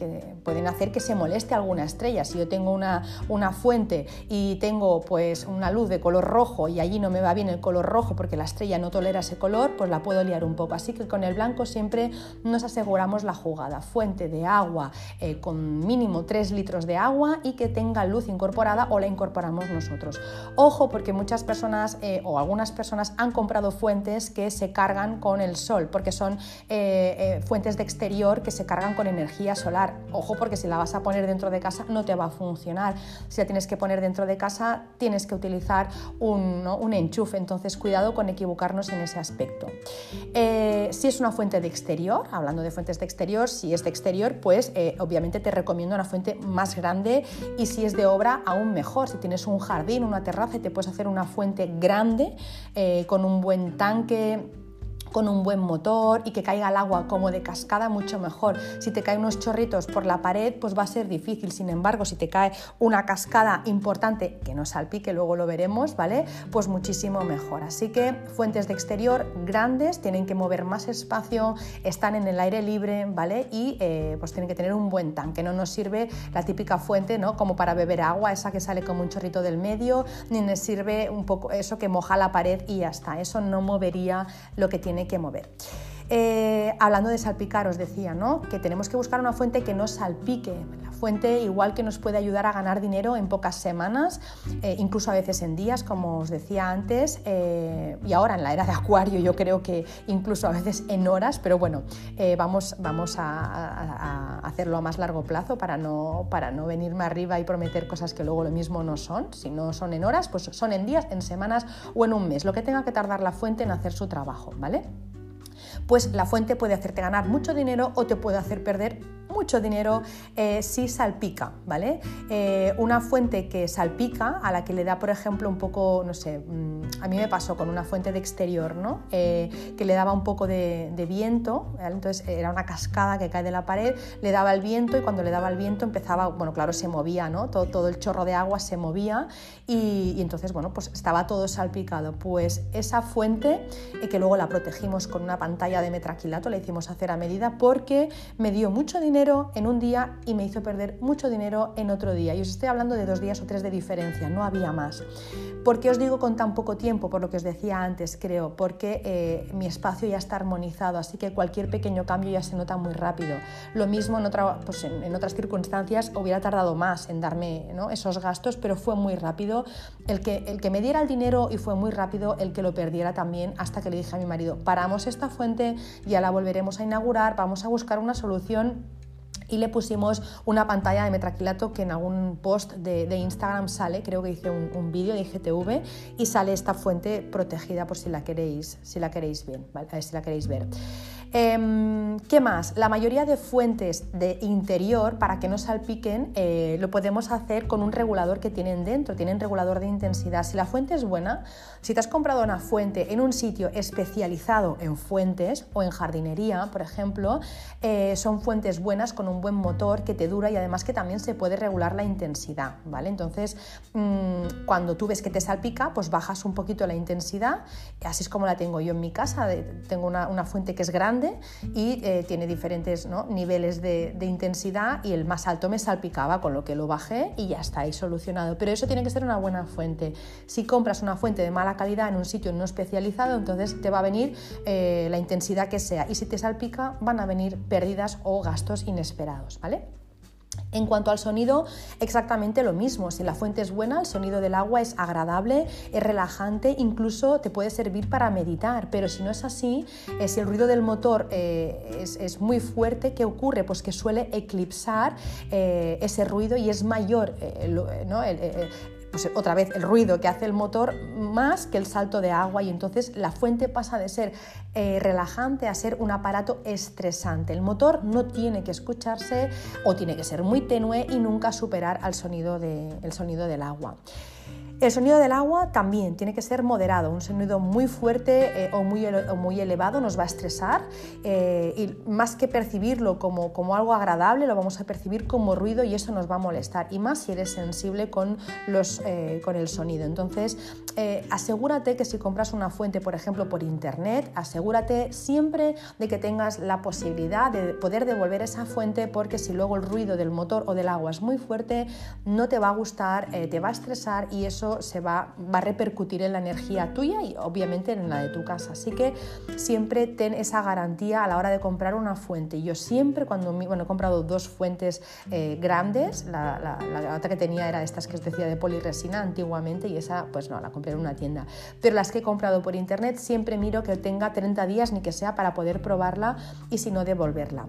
pueden hacer que se moleste alguna estrella. Si yo tengo una, una, fuente y tengo pues una luz de color rojo y allí no me va bien el color rojo porque la estrella no tolera ese color, pues la puedo liar un poco. Así que con el blanco siempre nos aseguramos la jugada. Fuente de agua eh, con mínimo 3 litros de agua y que tenga luz incorporada o la incorporamos nosotros. Ojo porque muchas personas eh, o algunas personas han comprado fuentes que se cargan con el sol, porque son eh, eh, fuentes de exterior que se cargan con energía solar. Ojo, porque si la vas a poner dentro de casa no te va a funcionar. Si la tienes que poner dentro de casa, tienes que utilizar un, un enchufe. Entonces, cuidado con equivocarnos en ese aspecto. Eh, si es una fuente de exterior, hablando de fuentes de exterior, si es de exterior, pues obviamente te recomiendo una fuente más grande y si es de obra, aún mejor. Si tienes un jardín, una terraza y te puedes hacer una fuente grande con un buen tanque con un buen motor y que caiga el agua como de cascada, mucho mejor. Si te caen unos chorritos por la pared, pues va a ser difícil. Sin embargo, si te cae una cascada importante, que no salpique, luego lo veremos, ¿vale? Pues muchísimo mejor. Así que fuentes de exterior grandes, tienen que mover más espacio, están en el aire libre, ¿vale? Y eh, pues tienen que tener un buen tanque. No nos sirve la típica fuente, ¿no? Como para beber agua, esa que sale como un chorrito del medio, ni nos sirve un poco eso que moja la pared y ya está. Eso no movería lo que tiene que mover. Eh, hablando de salpicar, os decía ¿no? que tenemos que buscar una fuente que no salpique. La fuente igual que nos puede ayudar a ganar dinero en pocas semanas, eh, incluso a veces en días, como os decía antes, eh, y ahora en la era de Acuario yo creo que incluso a veces en horas, pero bueno, vamos, vamos a, hacerlo a más largo plazo para no, para no venirme arriba y prometer cosas que luego lo mismo no son. Si no son en horas, pues son en días, en semanas o en un mes, lo que tenga que tardar la fuente en hacer su trabajo, ¿vale? pues la fuente puede hacerte ganar mucho dinero o te puede hacer perder mucho dinero eh, si salpica, ¿vale? Eh, una fuente que salpica, a la que le da, por ejemplo, un poco, no sé, mm, a mí me pasó con una fuente de exterior, ¿no? Eh, que le daba un poco de, viento, entonces era una cascada que cae de la pared, le daba el viento y cuando le daba el viento empezaba, bueno, claro, se movía, ¿no? Todo, todo el chorro de agua se movía y, y, entonces, bueno, pues estaba todo salpicado. Pues esa fuente, que luego la protegimos con una pantalla de metraquilato, la hicimos hacer a medida porque me dio mucho dinero en un día y me hizo perder mucho dinero en otro día. Y os estoy hablando de dos días o tres de diferencia, no había más. ¿Por qué os digo con tan poco tiempo? Por lo que os decía antes, creo, porque eh, mi espacio ya está armonizado, así que cualquier pequeño cambio ya se nota muy rápido. Lo mismo en, pues otras circunstancias hubiera tardado más en darme esos gastos, pero fue muy rápido. El que me diera el dinero y fue muy rápido el que lo perdiera también, hasta que le dije a mi marido, paramos esta fuente, ya la volveremos a inaugurar, vamos a buscar una solución y le pusimos una pantalla de metraquilato que en algún post de, Instagram sale, creo que hice un, vídeo de IGTV y sale esta fuente protegida por si la queréis, si la queréis, bien, si la queréis ver. Em, ¿Qué más? La mayoría de fuentes de interior, para que no salpiquen, eh, lo podemos hacer con un regulador que tienen dentro, tienen regulador de intensidad. Si la fuente es buena, si te has comprado una fuente en un sitio especializado en fuentes o en jardinería, por ejemplo, eh, son fuentes buenas con un buen motor que te dura y además que también se puede regular la intensidad, ¿vale? Entonces, mm, cuando tú ves que te salpica, pues bajas un poquito la intensidad, así es como la tengo yo en mi casa, tengo una fuente que es grande, y eh, tiene diferentes niveles de, intensidad y el más alto me salpicaba, con lo que lo bajé y ya está ahí solucionado. Pero eso tiene que ser una buena fuente. Si compras una fuente de mala calidad en un sitio no especializado, entonces te va a venir eh, la intensidad que sea y si te salpica van a venir pérdidas o gastos inesperados, ¿vale? En cuanto al sonido, exactamente lo mismo. Si la fuente es buena, el sonido del agua es agradable, es relajante, incluso te puede servir para meditar. Pero si no es así, eh, si el ruido del motor eh, es, muy fuerte, ¿qué ocurre? Pues que suele eclipsar eh, ese ruido y es mayor ¿no? Otra vez el ruido que hace el motor más que el salto de agua y entonces la fuente pasa de ser eh, relajante a ser un aparato estresante. El motor no tiene que escucharse o tiene que ser muy tenue y nunca superar al sonido, el sonido del agua. El sonido del agua también tiene que ser moderado, un sonido muy fuerte eh, o, muy, muy, elevado nos va a estresar eh, y más que percibirlo como, como, algo agradable, lo vamos a percibir como ruido y eso nos va a molestar y más si eres sensible con, los, eh, con el sonido. Entonces, asegúrate que si compras una fuente, por ejemplo, por internet, asegúrate siempre de que tengas la posibilidad de poder devolver esa fuente porque si luego el ruido del motor o del agua es muy fuerte, no te va a gustar, te va a estresar y eso se va, va, a repercutir en la energía tuya y obviamente en la de tu casa. Así que siempre ten esa garantía a la hora de comprar una fuente. Yo siempre cuando bueno, he comprado dos fuentes eh, grandes, la, la, otra que tenía era estas que os decía de poliresina antiguamente y esa pues no, la compré en una tienda. Pero las que he comprado por internet siempre miro que tenga 30 días ni que sea para poder probarla y si no devolverla.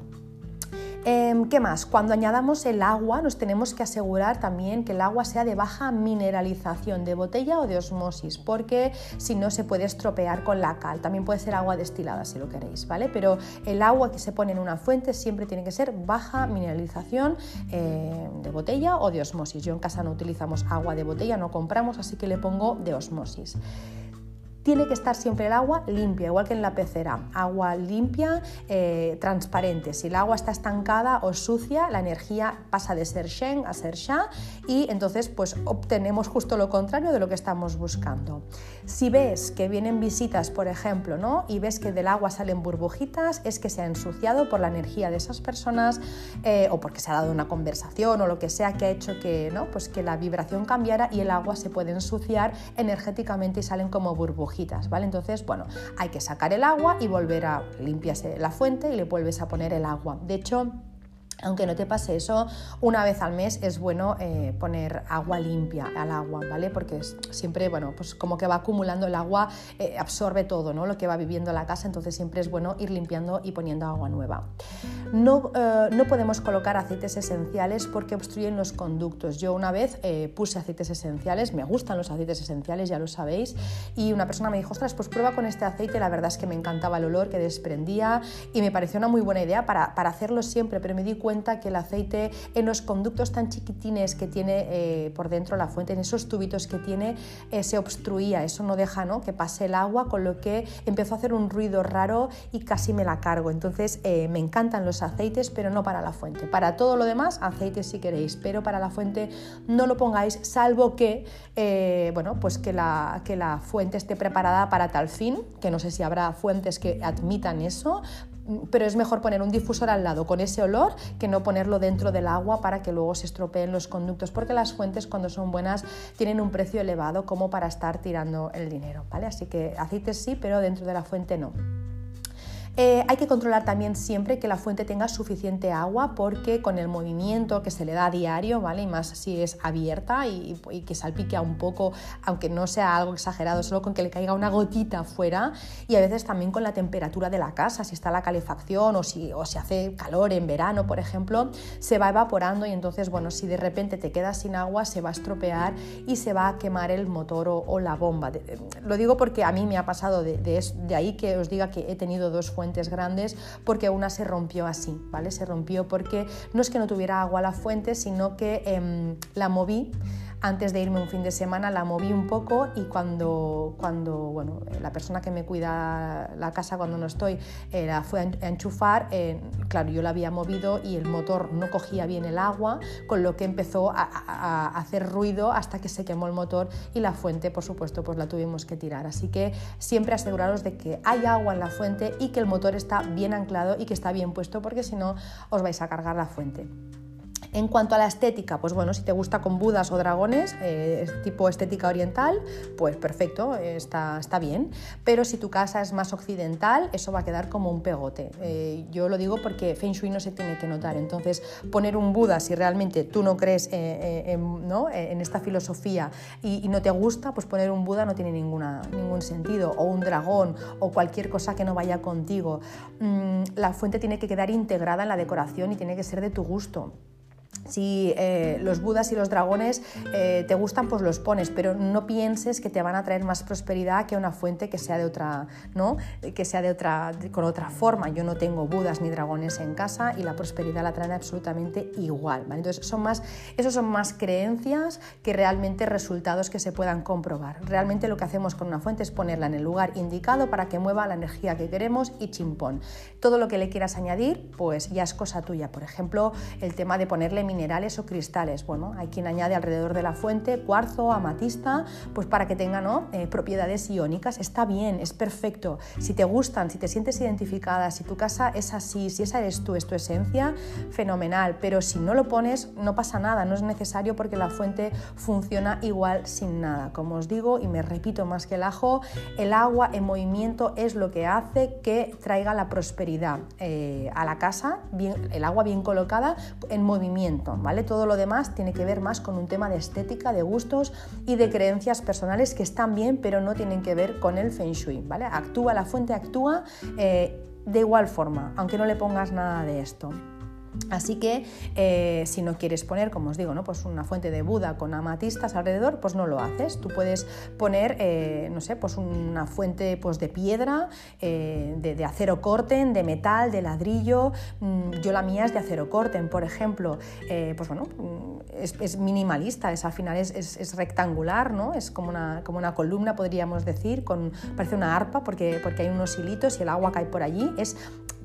Em, ¿Qué más? Cuando añadamos el agua nos tenemos que asegurar también que el agua sea de baja mineralización, de botella o de osmosis, porque si no se puede estropear con la cal. También puede ser agua destilada si lo queréis, ¿vale? Pero el agua que se pone en una fuente siempre tiene que ser baja mineralización eh, de botella o de osmosis. Yo en casa no utilizamos agua de botella, no compramos, así que le pongo de osmosis. Tiene que estar siempre el agua limpia, igual que en la pecera. Agua limpia, eh, transparente. Si el agua está estancada o sucia, la energía pasa de ser Shen a ser Sha y entonces pues obtenemos justo lo contrario de lo que estamos buscando. Si ves que vienen visitas, por ejemplo, ¿no? y ves que del agua salen burbujitas, es que se ha ensuciado por la energía de esas personas eh, o porque se ha dado una conversación o lo que sea que ha hecho que, ¿no? pues que la vibración cambiara y el agua se puede ensuciar energéticamente y salen como burbujitas ¿vale? Entonces, bueno, hay que sacar el agua y volver a limpiarse la fuente y le vuelves a poner el agua. De hecho, aunque no te pase eso, una vez al mes es bueno eh, poner agua limpia al agua, ¿vale? Porque siempre, bueno, pues como que va acumulando el agua, eh, absorbe todo, ¿no? Lo que va viviendo la casa, entonces siempre es bueno ir limpiando y poniendo agua nueva. No, eh, no podemos colocar aceites esenciales porque obstruyen los conductos. Yo una vez puse aceites esenciales, me gustan los aceites esenciales, ya lo sabéis, y una persona me dijo, ostras, pues prueba con este aceite, la verdad es que me encantaba el olor que desprendía y me pareció una muy buena idea para, para hacerlo siempre, pero me di cuenta que el aceite en los conductos tan chiquitines que tiene eh, por dentro la fuente, en esos tubitos que tiene, eh, se obstruía, eso no deja ¿no? que pase el agua, con lo que empezó a hacer un ruido raro y casi me la cargo. Entonces eh, me encantan los aceites, pero no para la fuente. Para todo lo demás, aceites si queréis, pero para la fuente no lo pongáis, salvo que, bueno, pues que la, que la fuente esté preparada para tal fin, que no sé si habrá fuentes que admitan eso, pero es mejor poner un difusor al lado con ese olor que no ponerlo dentro del agua para que luego se estropeen los conductos, porque las fuentes cuando son buenas tienen un precio elevado como para estar tirando el dinero, ¿vale? Así que aceites sí, pero dentro de la fuente no. Eh, hay que controlar también siempre que la fuente tenga suficiente agua porque con el movimiento que se le da a diario, ¿vale? y más si es abierta y, que salpique un poco, aunque no sea algo exagerado, solo con que le caiga una gotita fuera y a veces también con la temperatura de la casa, si está la calefacción o si, hace calor en verano, por ejemplo, se va evaporando y entonces, bueno, si de repente te quedas sin agua, se va a estropear y se va a quemar el motor o, la bomba. lo digo porque a mí me ha pasado de, de ahí que os diga que he tenido dos fuentes grandes porque una se rompió así, ¿vale? Se rompió porque no es que no tuviera agua la fuente, sino que em, la moví antes de irme un fin de semana la moví un poco y cuando, cuando bueno, la persona que me cuida la casa cuando no estoy eh, la fue a enchufar, eh, claro, yo la había movido y el motor no cogía bien el agua, con lo que empezó a, a, hacer ruido hasta que se quemó el motor y la fuente, por supuesto, pues la tuvimos que tirar. Así que siempre aseguraros de que hay agua en la fuente y que el motor está bien anclado y que está bien puesto porque si no os vais a cargar la fuente. En cuanto a la estética, pues bueno, si te gusta con budas o dragones, eh, tipo estética oriental, pues perfecto, está, está bien. Pero si tu casa es más occidental, eso va a quedar como un pegote. Eh, yo lo digo porque Feng Shui no se tiene que notar. Entonces, poner un Buda, si realmente tú no crees eh, en, ¿no? en, esta filosofía y, no te gusta, pues poner un Buda no tiene ningún sentido. O un dragón o cualquier cosa que no vaya contigo. Mm, la fuente tiene que quedar integrada en la decoración y tiene que ser de tu gusto. Si eh, los budas y los dragones eh, te gustan, pues los pones, pero no pienses que te van a traer más prosperidad que una fuente que sea de otra, ¿no? Que sea de otra, con otra forma. Yo no tengo budas ni dragones en casa y la prosperidad la traen absolutamente igual, Entonces son más, son más creencias que realmente resultados que se puedan comprobar. Realmente lo que hacemos con una fuente es ponerla en el lugar indicado para que mueva la energía que queremos y chimpón. Todo lo que le quieras añadir, pues ya es cosa tuya. Por ejemplo, el tema de ponerle minerales o cristales. Bueno, hay quien añade alrededor de la fuente cuarzo, amatista, pues para que tenga eh, propiedades iónicas. Está bien, es perfecto. Si te gustan, si te sientes identificada, si tu casa es así, si esa eres tú, es tu esencia, fenomenal. Pero si no lo pones, no pasa nada, no es necesario porque la fuente funciona igual sin nada. Como os digo, y me repito más que el ajo, el agua en movimiento es lo que hace que traiga la prosperidad eh, a la casa, bien, el agua bien colocada en movimiento ¿vale? Todo lo demás tiene que ver más con un tema de estética, de gustos y de creencias personales que están bien, pero no tienen que ver con el Feng Shui, ¿vale? Actúa, la fuente actúa eh, de igual forma, aunque no le pongas nada de esto. Así que eh, si no quieres poner, como os digo, ¿no? pues una fuente de Buda con amatistas alrededor, pues no lo haces. Tú puedes poner, eh, no sé, pues una fuente pues de piedra, eh, de, acero corten, de metal, de ladrillo. Mm, yo la mía es de acero corten, por ejemplo. pues bueno, mm, es, minimalista, es, al final es, rectangular, ¿no? Es como una, como una columna, podríamos decir, con, parece una arpa porque, porque hay unos hilitos y el agua cae por allí. Es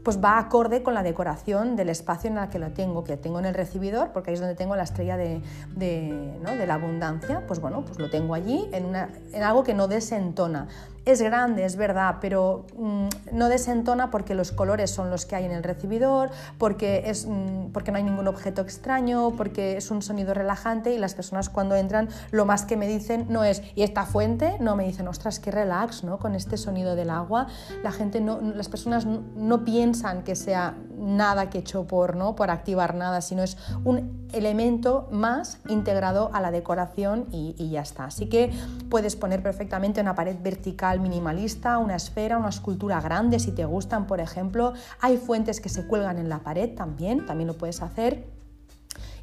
pues va acorde con la decoración del espacio en el que lo tengo, que tengo en el recibidor, porque ahí es donde tengo la estrella de, de, la abundancia, pues bueno, pues lo tengo allí en, una, en algo que no desentona. Es grande, es verdad, pero mm, no desentona porque los colores son los que hay en el recibidor, porque, es, mm, porque no hay ningún objeto extraño, porque es un sonido relajante y las personas cuando entran lo más que me dicen no es, ¿y esta fuente? No, me dicen, ostras, qué relax, ¿no? Con este sonido del agua. La gente no, las personas no, piensan que sea nada que hecho por, ¿no? activar nada, sino es un elemento más integrado a la decoración y, y ya está. Así que puedes poner perfectamente una pared vertical minimalista, una esfera, una escultura grande si te gustan, por ejemplo. Hay fuentes que se cuelgan en la pared también, también lo puedes hacer.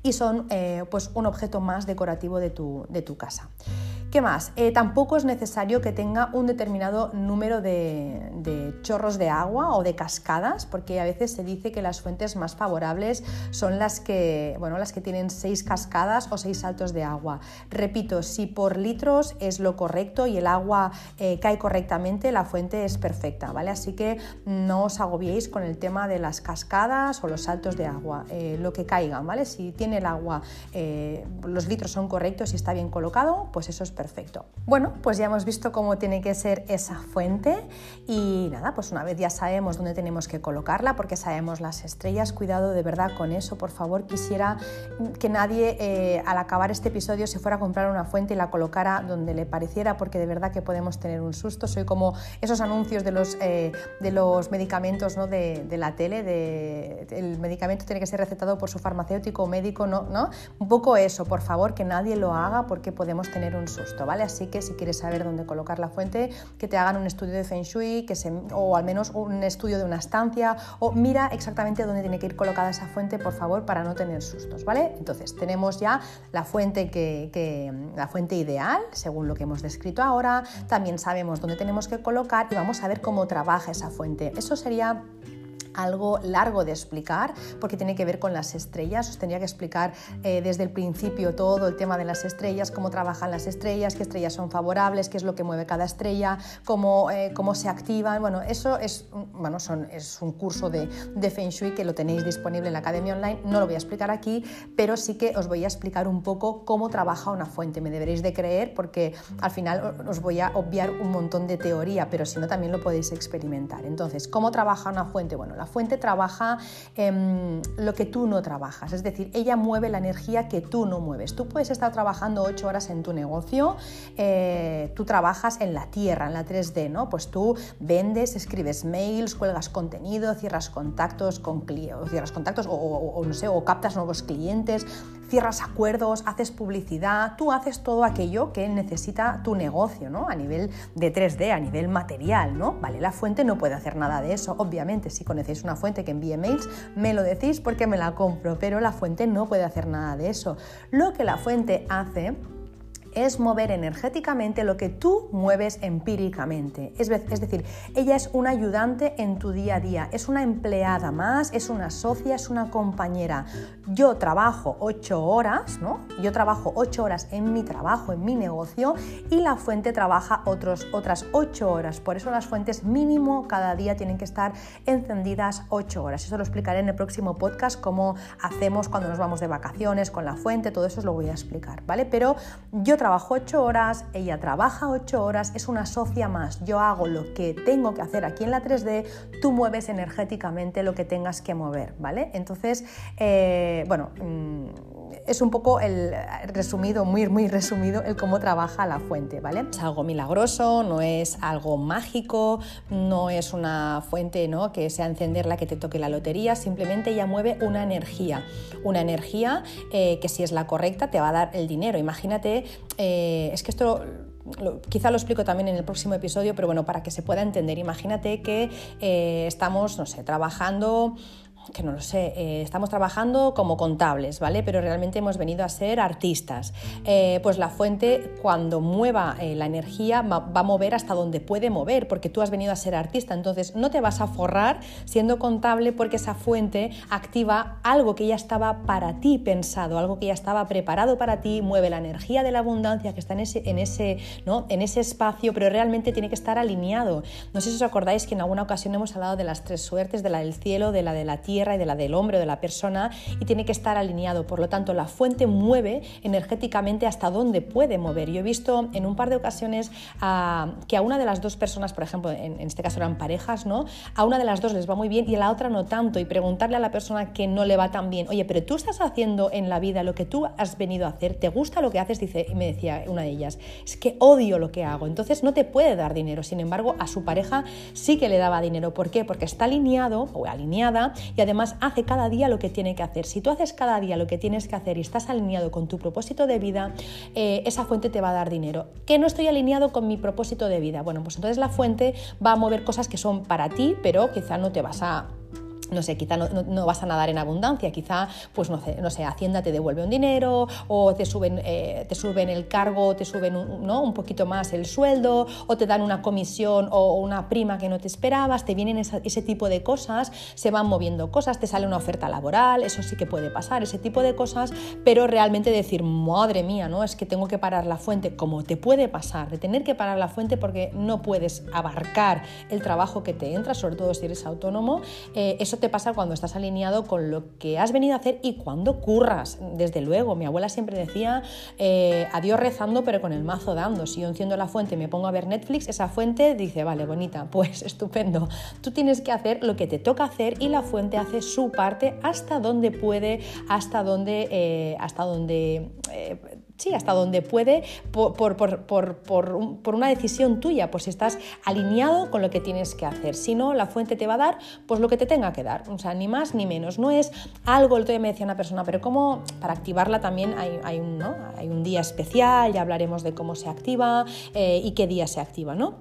Y son eh, pues un objeto más decorativo de tu, de tu casa. ¿Qué más? Eh, tampoco es necesario que tenga un determinado número de, chorros de agua o de cascadas, porque a veces se dice que las fuentes más favorables son las que, bueno, las que tienen seis cascadas o seis saltos de agua. Repito, si por litros es lo correcto y el agua eh, cae correctamente, la fuente es perfecta, ¿vale? Así que no os agobiéis con el tema de las cascadas o los saltos de agua, eh, lo que caigan, ¿vale? Si tiene el agua, los litros son correctos y está bien colocado, pues eso es perfecto perfecto. Bueno, pues ya hemos visto cómo tiene que ser esa fuente y nada, pues una vez ya sabemos dónde tenemos que colocarla porque sabemos las estrellas, cuidado de verdad con eso, por favor, quisiera que nadie eh, al acabar este episodio se fuera a comprar una fuente y la colocara donde le pareciera porque de verdad que podemos tener un susto. Soy como esos anuncios de los, eh, de los medicamentos ¿no? de, la tele, el medicamento tiene que ser recetado por su farmacéutico o médico, ¿no? ¿no? Un poco eso, por favor, que nadie lo haga porque podemos tener un susto. ¿Vale? Así que si quieres saber dónde colocar la fuente, que te hagan un estudio de Feng Shui, que se, o al menos un estudio de una estancia, o mira exactamente dónde tiene que ir colocada esa fuente, por favor, para no tener sustos, ¿vale? Entonces, tenemos ya la fuente, que, la fuente ideal, según lo que hemos descrito ahora, también sabemos dónde tenemos que colocar y vamos a ver cómo trabaja esa fuente. Eso sería algo largo de explicar porque tiene que ver con las estrellas. Os tendría que explicar eh, desde el principio todo el tema de las estrellas, cómo trabajan las estrellas, qué estrellas son favorables, qué es lo que mueve cada estrella, cómo, eh, cómo se activan. Bueno, eso es, bueno, son, es un curso de, de Feng Shui que lo tenéis disponible en la Academia Online. No lo voy a explicar aquí, pero sí que os voy a explicar un poco cómo trabaja una fuente. Me deberéis de creer porque al final os voy a obviar un montón de teoría, pero si no también lo podéis experimentar. Entonces, ¿cómo trabaja una fuente? Bueno, la fuente trabaja lo que tú no trabajas, es decir, ella mueve la energía que tú no mueves. Tú puedes estar trabajando ocho horas en tu negocio, eh, tú trabajas en la tierra, en la 3D, ¿no? Pues tú vendes, escribes mails, cuelgas contenido, cierras contactos con clientes, cierras contactos o, no sé, o captas nuevos clientes, cierras acuerdos, haces publicidad, tú haces todo aquello que necesita tu negocio, ¿no? A nivel de 3D, a nivel material, ¿no? Vale, la fuente no puede hacer nada de eso, obviamente, si conocéis una fuente que envíe mails, me lo decís porque me la compro, pero la fuente no puede hacer nada de eso. Lo que la fuente hace es mover energéticamente lo que tú mueves empíricamente. Es, decir, ella es una ayudante en tu día a día, es una empleada más, es una socia, es una compañera. Yo trabajo ocho horas, ¿no? Yo trabajo ocho horas en mi trabajo, en mi negocio, y la fuente trabaja otros, otras ocho horas. Por eso las fuentes mínimo cada día tienen que estar encendidas ocho horas. Eso lo explicaré en el próximo podcast, cómo hacemos cuando nos vamos de vacaciones con la fuente, todo eso os lo voy a explicar, ¿vale? Pero yo ocho horas, ella trabaja ocho horas, es una socia más. Yo hago lo que tengo que hacer aquí en la 3D, tú mueves energéticamente lo que tengas que mover, ¿vale? Entonces, eh, bueno, mm, es un poco el resumido, muy, muy resumido, el cómo trabaja la fuente, ¿vale? Es algo milagroso, no es algo mágico, no es una fuente ¿no? que sea encenderla que te toque la lotería, simplemente ella mueve una energía, una energía eh, que si es la correcta te va a dar el dinero. Imagínate, eh, es que esto quizá lo explico también en el próximo episodio, pero bueno, para que se pueda entender, imagínate que eh, estamos, no sé, trabajando que no lo sé, eh, estamos trabajando como contables, ¿vale? Pero realmente hemos venido a ser artistas. Eh, pues la fuente, cuando mueva eh, la energía, va, a mover hasta donde puede mover, porque tú has venido a ser artista. Entonces, no te vas a forrar siendo contable porque esa fuente activa algo que ya estaba para ti pensado, algo que ya estaba preparado para ti, mueve la energía de la abundancia que está en ese, en ese, ¿no? en ese espacio, pero realmente tiene que estar alineado. No sé si os acordáis que en alguna ocasión hemos hablado de las tres suertes, de la del cielo, de la de la tierra, y de la del hombre o de la persona y tiene que estar alineado. Por lo tanto, la fuente mueve energéticamente hasta donde puede mover. Yo he visto en un par de ocasiones que a una de las dos personas, por ejemplo, en, este caso eran parejas, ¿no? A una de las dos les va muy bien y a la otra no tanto. Y preguntarle a la persona que no le va tan bien, oye, pero tú estás haciendo en la vida lo que tú has venido a hacer, ¿te gusta lo que haces? Dice, y me decía una de ellas, es que odio lo que hago. Entonces no te puede dar dinero. Sin embargo, a su pareja sí que le daba dinero. ¿Por qué? Porque está alineado o alineada y además hace cada día lo que tiene que hacer. Si tú haces cada día lo que tienes que hacer y estás alineado con tu propósito de vida, eh, esa fuente te va a dar dinero. Que no estoy alineado con mi propósito de vida. Bueno, pues entonces la fuente va a mover cosas que son para ti, pero quizá no te vas a no sé, quizá no, vas a nadar en abundancia, quizá, pues no sé, no sé Hacienda te devuelve un dinero o te suben, eh, te suben el cargo, te suben un, ¿no? un poquito más el sueldo o te dan una comisión o una prima que no te esperabas, te vienen ese tipo de cosas, se van moviendo cosas, te sale una oferta laboral, eso sí que puede pasar, ese tipo de cosas, pero realmente decir, madre mía, ¿no? Es que tengo que parar la fuente, como te puede pasar, de tener que parar la fuente porque no puedes abarcar el trabajo que te entra, sobre todo si eres autónomo, eh, eso te pasa cuando estás alineado con lo que has venido a hacer y cuando curras. Desde luego, mi abuela siempre decía, eh, adiós rezando, pero con el mazo dando. Si yo enciendo la fuente y me pongo a ver Netflix, esa fuente dice, vale, bonita, pues estupendo. Tú tienes que hacer lo que te toca hacer y la fuente hace su parte hasta donde puede, hasta donde, eh, hasta donde eh, sí, hasta donde puede por, una decisión tuya, pues si estás alineado con lo que tienes que hacer. Si no, la fuente te va a dar pues lo que te tenga que dar, o sea, ni más ni menos. No es algo, el otro día me decía una persona, pero ¿cómo para activarla también hay, un, hay un, día especial, ya hablaremos de cómo se activa eh, y qué día se activa, ¿no?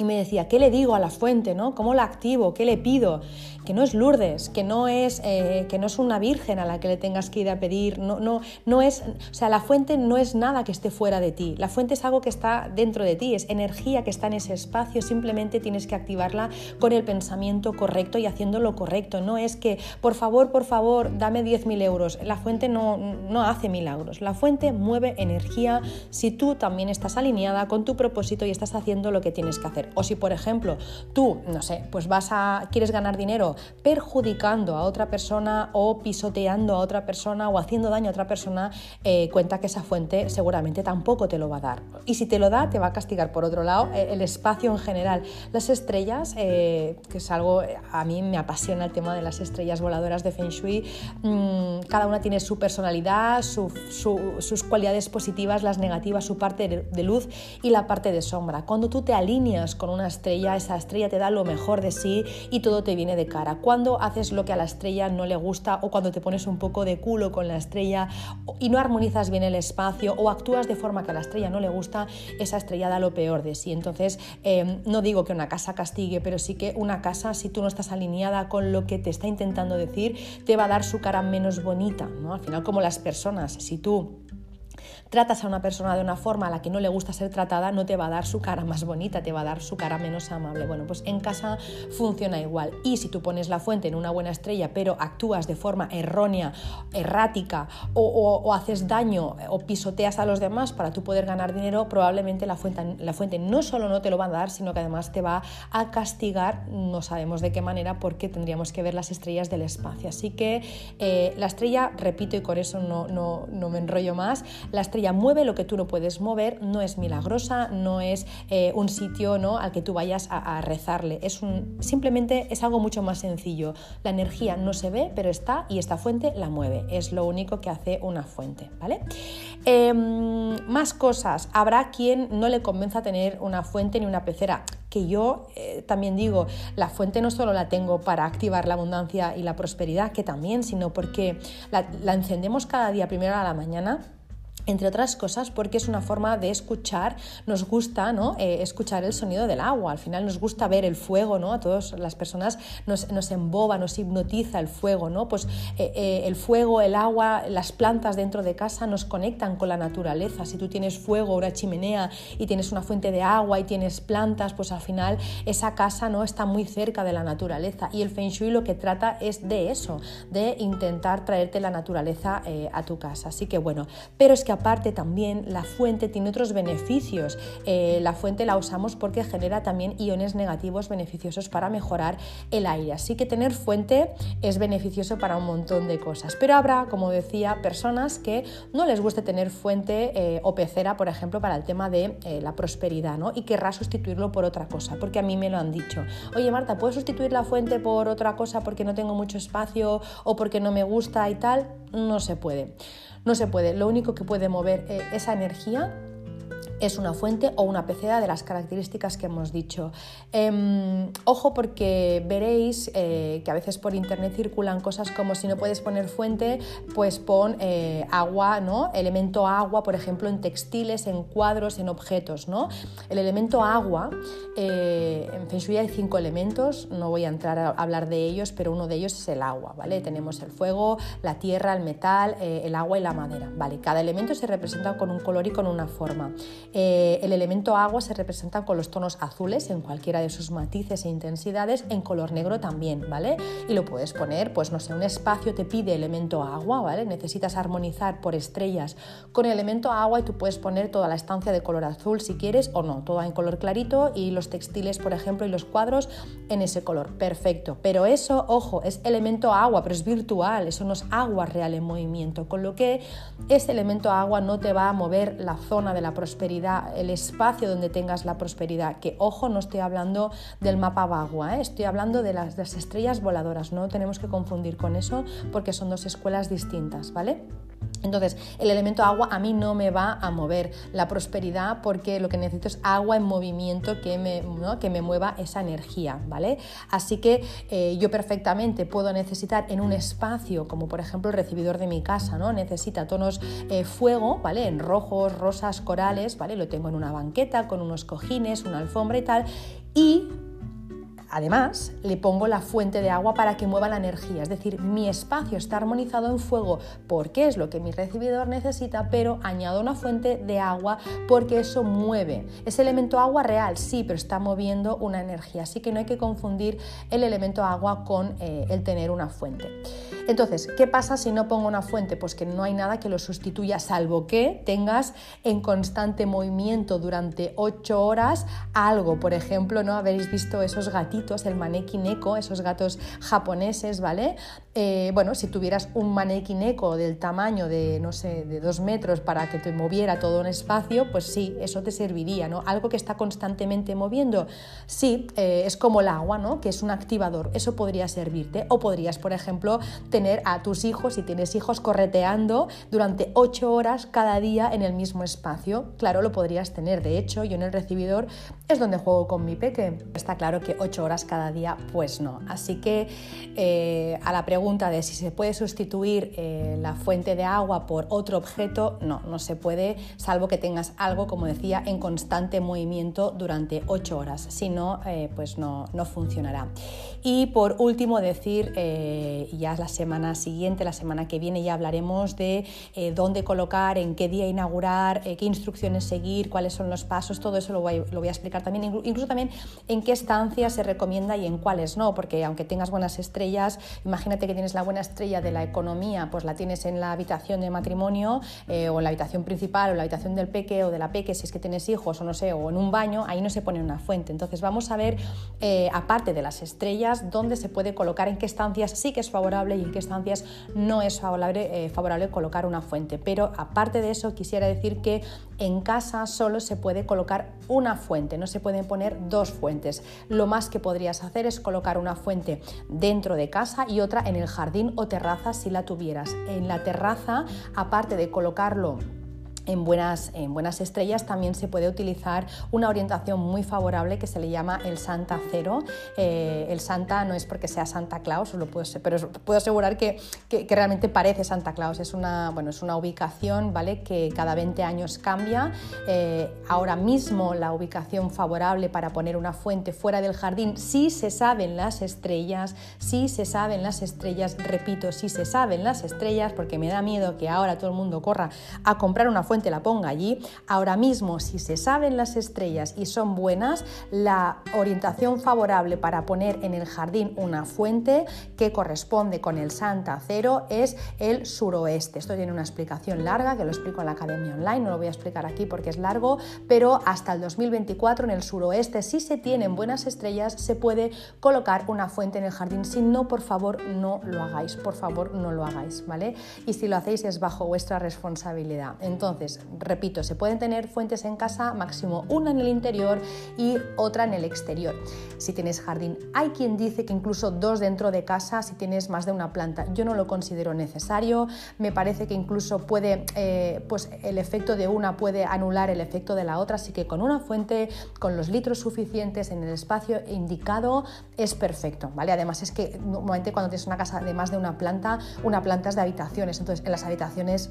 Y me decía, ¿qué le digo a la fuente? ¿no? ¿Cómo la activo? ¿Qué le pido? Que no es Lourdes, que no es, eh, que no es una virgen a la que le tengas que ir a pedir. No, no, no es, o sea, la fuente no es nada que esté fuera de ti. La fuente es algo que está dentro de ti, es energía que está en ese espacio. Simplemente tienes que activarla con el pensamiento correcto y haciendo lo correcto. No es que, por favor, por favor, dame 10.000 euros. La fuente no, no hace milagros. La fuente mueve energía si tú también estás alineada con tu propósito y estás haciendo lo que tienes que hacer. O si, por ejemplo, tú, no sé, pues vas a, quieres ganar dinero perjudicando a otra persona o pisoteando a otra persona o haciendo daño a otra persona, eh, cuenta que esa fuente seguramente tampoco te lo va a dar. Y si te lo da, te va a castigar. Por otro lado, eh, el espacio en general. Las estrellas, eh, que es algo, a mí me apasiona el tema de las estrellas voladoras de Feng Shui, mm, cada una tiene su personalidad, sus cualidades positivas, las negativas, su parte de luz y la parte de sombra. Cuando tú te alineas con una estrella, esa estrella te da lo mejor de sí y todo te viene de cara. Cuando haces lo que a la estrella no le gusta o cuando te pones un poco de culo con la estrella y no armonizas bien el espacio o actúas de forma que a la estrella no le gusta, esa estrella da lo peor de sí. Entonces, em, no digo que una casa castigue, pero sí que una casa, si tú no estás alineada con lo que te está intentando decir, te va a dar su cara menos bonita. ¿no? Al final, como las personas, si tú tratas a una persona de una forma a la que no le gusta ser tratada, no te va a dar su cara más bonita, te va a dar su cara menos amable. Bueno, pues en casa funciona igual. Y si tú pones la fuente en una buena estrella, pero actúas de forma errónea, errática, o, haces daño o pisoteas a los demás para tú poder ganar dinero, probablemente la fuente, la fuente no solo no te lo va a dar, sino que además te va a castigar, no sabemos de qué manera, porque tendríamos que ver las estrellas del espacio. Así que eh, la estrella, repito y con eso no, no, no me enrollo más, la estrella mueve lo que tú no puedes mover, no es milagrosa, no es eh, un sitio ¿no? al que tú vayas a, rezarle, es un, simplemente es algo mucho más sencillo. La energía no se ve, pero está y esta fuente la mueve, es lo único que hace una fuente. ¿vale? Em, más cosas, habrá quien no le convenza tener una fuente ni una pecera que yo eh, también digo, la fuente no solo la tengo para activar la abundancia y la prosperidad, que también, sino porque la encendemos cada día primero a la mañana entre otras cosas porque es una forma de escuchar, nos gusta ¿no? Eh, escuchar el sonido del agua, al final nos gusta ver el fuego, ¿no? a todas las personas nos, nos emboba, nos hipnotiza el fuego, ¿no? pues eh, eh, el fuego, el agua, las plantas dentro de casa nos conectan con la naturaleza, si tú tienes fuego, una chimenea y tienes una fuente de agua y tienes plantas, pues al final esa casa ¿no? está muy cerca de la naturaleza y el Feng Shui lo que trata es de eso, de intentar traerte la naturaleza a tu casa, así que bueno, pero es que aparte también la fuente tiene otros beneficios. Eh, la fuente la usamos porque genera también iones negativos beneficiosos para mejorar el aire. Así que tener fuente es beneficioso para un montón de cosas. Pero habrá, como decía, personas que no les guste tener fuente eh, o pecera, por ejemplo, para el tema de eh, la prosperidad, ¿no? Y querrá sustituirlo por otra cosa, porque a mí me lo han dicho. Oye, Marta, ¿puedes sustituir la fuente por otra cosa porque no tengo mucho espacio o porque no me gusta y tal? No se puede. No se puede. Lo único que puede mover eh, esa energía es una fuente o una pecera de las características que hemos dicho. Em, ojo porque veréis eh, que a veces por internet circulan cosas como si no puedes poner fuente, pues pon eh, agua, ¿no? Elemento agua, por ejemplo, en textiles, en cuadros, en objetos, ¿no? El elemento agua, eh, en Feng Shui hay cinco elementos, no voy a entrar a hablar de ellos, pero uno de ellos es el agua, ¿vale? Tenemos el fuego, la tierra, el metal, el agua y la madera, ¿vale? Cada elemento se representa con un color y con una forma. Eh, el elemento agua se representa con los tonos azules en cualquiera de sus matices e intensidades, en color negro también, ¿vale? Y lo puedes poner, pues no sé, un espacio te pide elemento agua, ¿vale? Necesitas armonizar por estrellas con el elemento agua y tú puedes poner toda la estancia de color azul si quieres o no, toda en color clarito y los textiles, por ejemplo, y los cuadros en ese color. Perfecto. Pero eso, ojo, es elemento agua, pero es virtual, eso no es agua real en movimiento, con lo que ese elemento agua no te va a mover la zona de la prosperidad el espacio donde tengas la prosperidad. Que ojo, no estoy hablando del mapa Bagua, ¿eh? estoy hablando de las, de las estrellas voladoras. No tenemos que confundir con eso porque son dos escuelas distintas, ¿vale? Entonces, el elemento agua a mí no me va a mover la prosperidad porque lo que necesito es agua en movimiento que me, que me mueva esa energía, ¿vale? Así que eh, yo perfectamente puedo necesitar en un espacio, como por ejemplo el recibidor de mi casa, ¿no? Necesita tonos eh, fuego, ¿vale? En rojos, rosas, corales, ¿vale? Lo tengo en una banqueta con unos cojines, una alfombra y tal. Y Además, le pongo la fuente de agua para que mueva la energía, es decir, mi espacio está armonizado en fuego porque es lo que mi recibidor necesita, pero añado una fuente de agua porque eso mueve. Es elemento agua real, sí, pero está moviendo una energía, así que no hay que confundir el elemento agua con eh, el tener una fuente. Entonces, ¿qué pasa si no pongo una fuente? Pues que no hay nada que lo sustituya, salvo que tengas en constante movimiento durante 8 horas algo. Por ejemplo, ¿no? Habéis visto esos gatitos, el maneki neko, esos gatos japoneses, ¿vale? Eh, bueno, si tuvieras un maneki neko del tamaño de, no sé, de 2 metros para que te moviera todo un espacio, pues sí, eso te serviría, ¿no? Algo que está constantemente moviendo, sí, eh, es como el agua, ¿no? Que es un activador, eso podría servirte. O podrías, por ejemplo, tener tener a tus hijos, si tienes hijos, correteando durante ocho horas cada día en el mismo espacio. Claro, lo podrías tener. De hecho, yo en el recibidor es donde juego con mi peque. Está claro que ocho horas cada día, pues no. Así que eh, a la pregunta de si se puede sustituir eh, la fuente de agua por otro objeto, no, no se puede, salvo que tengas algo, como decía, en constante movimiento durante ocho horas. Si no, eh, pues no, no funcionará. Y por último, decir, ya la semana siguiente, la semana que viene, ya hablaremos de dónde colocar, en qué día inaugurar, qué instrucciones seguir, cuáles son los pasos, todo eso lo voy, lo voy a explicar también, incluso también en qué estancias se recomienda y en cuáles no, porque aunque tengas buenas estrellas, imagínate que tienes la buena estrella de la economía, pues la tienes en la habitación de matrimonio eh, o en la habitación principal o en la habitación del peque o de la peque si es que tienes hijos o no sé, o en un baño, ahí no se pone una fuente. Entonces vamos a ver, eh, aparte de las estrellas, dónde se puede colocar, en qué estancias sí que es favorable y en qué estancias no es favorable, eh, favorable colocar una fuente. Pero aparte de eso, quisiera decir que en casa solo se puede colocar una fuente, no se pueden poner dos fuentes. Lo más que podrías hacer es colocar una fuente dentro de casa y otra en el jardín o terraza si la tuvieras. En la terraza, aparte de colocarlo en buenas, en buenas estrellas también se puede utilizar una orientación muy favorable que se le llama el Santa Cero. Eh, el Santa no es porque sea Santa Claus, lo puedo, pero puedo asegurar que, que, realmente parece Santa Claus. Es una, bueno, es una ubicación ¿vale? que cada 20 años cambia. Eh, ahora mismo la ubicación favorable para poner una fuente fuera del jardín, si se saben las estrellas, si se saben las estrellas, repito, si se saben las estrellas, porque me da miedo que ahora todo el mundo corra a comprar una fuente la ponga allí. Ahora mismo, si se saben las estrellas y son buenas, la orientación favorable para poner en el jardín una fuente que corresponde con el Santa Cero es el suroeste. Esto tiene una explicación larga que lo explico en la Academia Online, no lo voy a explicar aquí porque es largo, pero hasta el 2024 en el suroeste, si se tienen buenas estrellas, se puede colocar una fuente en el jardín. Si no, por favor, no lo hagáis, por favor, no lo hagáis, ¿vale? Y si lo hacéis es bajo vuestra responsabilidad. Entonces, repito, se pueden tener fuentes en casa, máximo una en el interior y otra en el exterior. Si tienes jardín, hay quien dice que incluso dos dentro de casa si tienes más de una planta. Yo no lo considero necesario, me parece que incluso puede, eh, pues el efecto de una puede anular el efecto de la otra, así que con una fuente, con los litros suficientes en el espacio indicado, es perfecto, ¿vale? Además es que normalmente cuando tienes una casa de más de una planta, una planta es de habitaciones, entonces en las habitaciones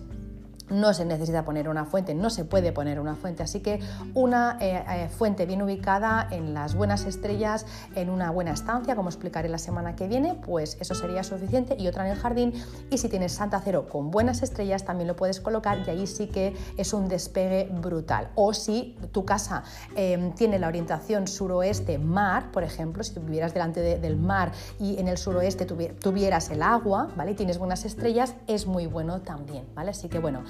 no se necesita poner una fuente, no se puede poner una fuente, así que una eh, eh, fuente bien ubicada en las buenas estrellas, en una buena estancia, como explicaré la semana que viene, pues eso sería suficiente y otra en el jardín y si tienes Santa Cero con buenas estrellas también lo puedes colocar y ahí sí que es un despegue brutal. O si tu casa em, tiene la orientación suroeste mar, por ejemplo, si vivieras delante del mar y en el suroeste tuvieras el agua, ¿vale? Y tienes buenas estrellas, es muy bueno también, ¿vale? Así que bueno,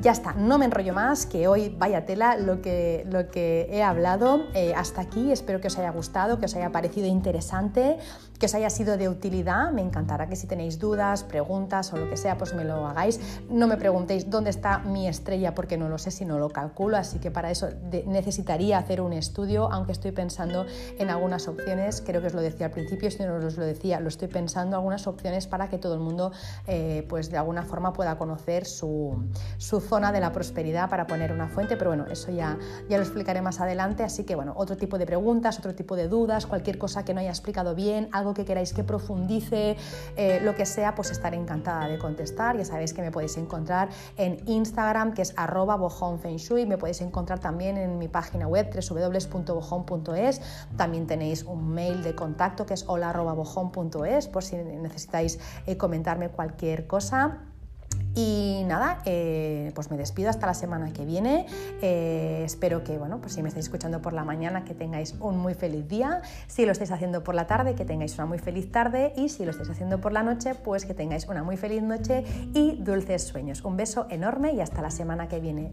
ya está, no me enrollo más, que hoy vaya tela lo que, lo que he hablado. Eh, hasta aquí, espero que os haya gustado, que os haya parecido interesante, que os haya sido de utilidad. Me encantará que si tenéis dudas, preguntas o lo que sea, pues me lo hagáis. No me preguntéis dónde está mi estrella porque no lo sé si no lo calculo, así que para eso necesitaría hacer un estudio, aunque estoy pensando en algunas opciones, creo que os lo decía al principio, si no os lo decía, lo estoy pensando, algunas opciones para que todo el mundo eh, pues de alguna forma pueda conocer su, su zona de la prosperidad para poner una fuente, pero bueno, eso ya, ya lo explicaré más adelante, así que bueno, otro tipo de preguntas, otro tipo de dudas, cualquier cosa que no haya explicado bien, algo que queráis que profundice, eh, lo que sea, pues estaré encantada de contestar, ya sabéis que me podéis encontrar en Instagram, que es arroba bojonfengshui, me podéis encontrar también en mi página web www.bojon.es, también tenéis un mail de contacto que es hola.bojon.es por si necesitáis eh, comentarme cualquier cosa. Y nada, eh, pues me despido hasta la semana que viene. Eh, espero que, bueno, pues si me estáis escuchando por la mañana, que tengáis un muy feliz día. Si lo estáis haciendo por la tarde, que tengáis una muy feliz tarde. Y si lo estáis haciendo por la noche, pues que tengáis una muy feliz noche y dulces sueños. Un beso enorme y hasta la semana que viene.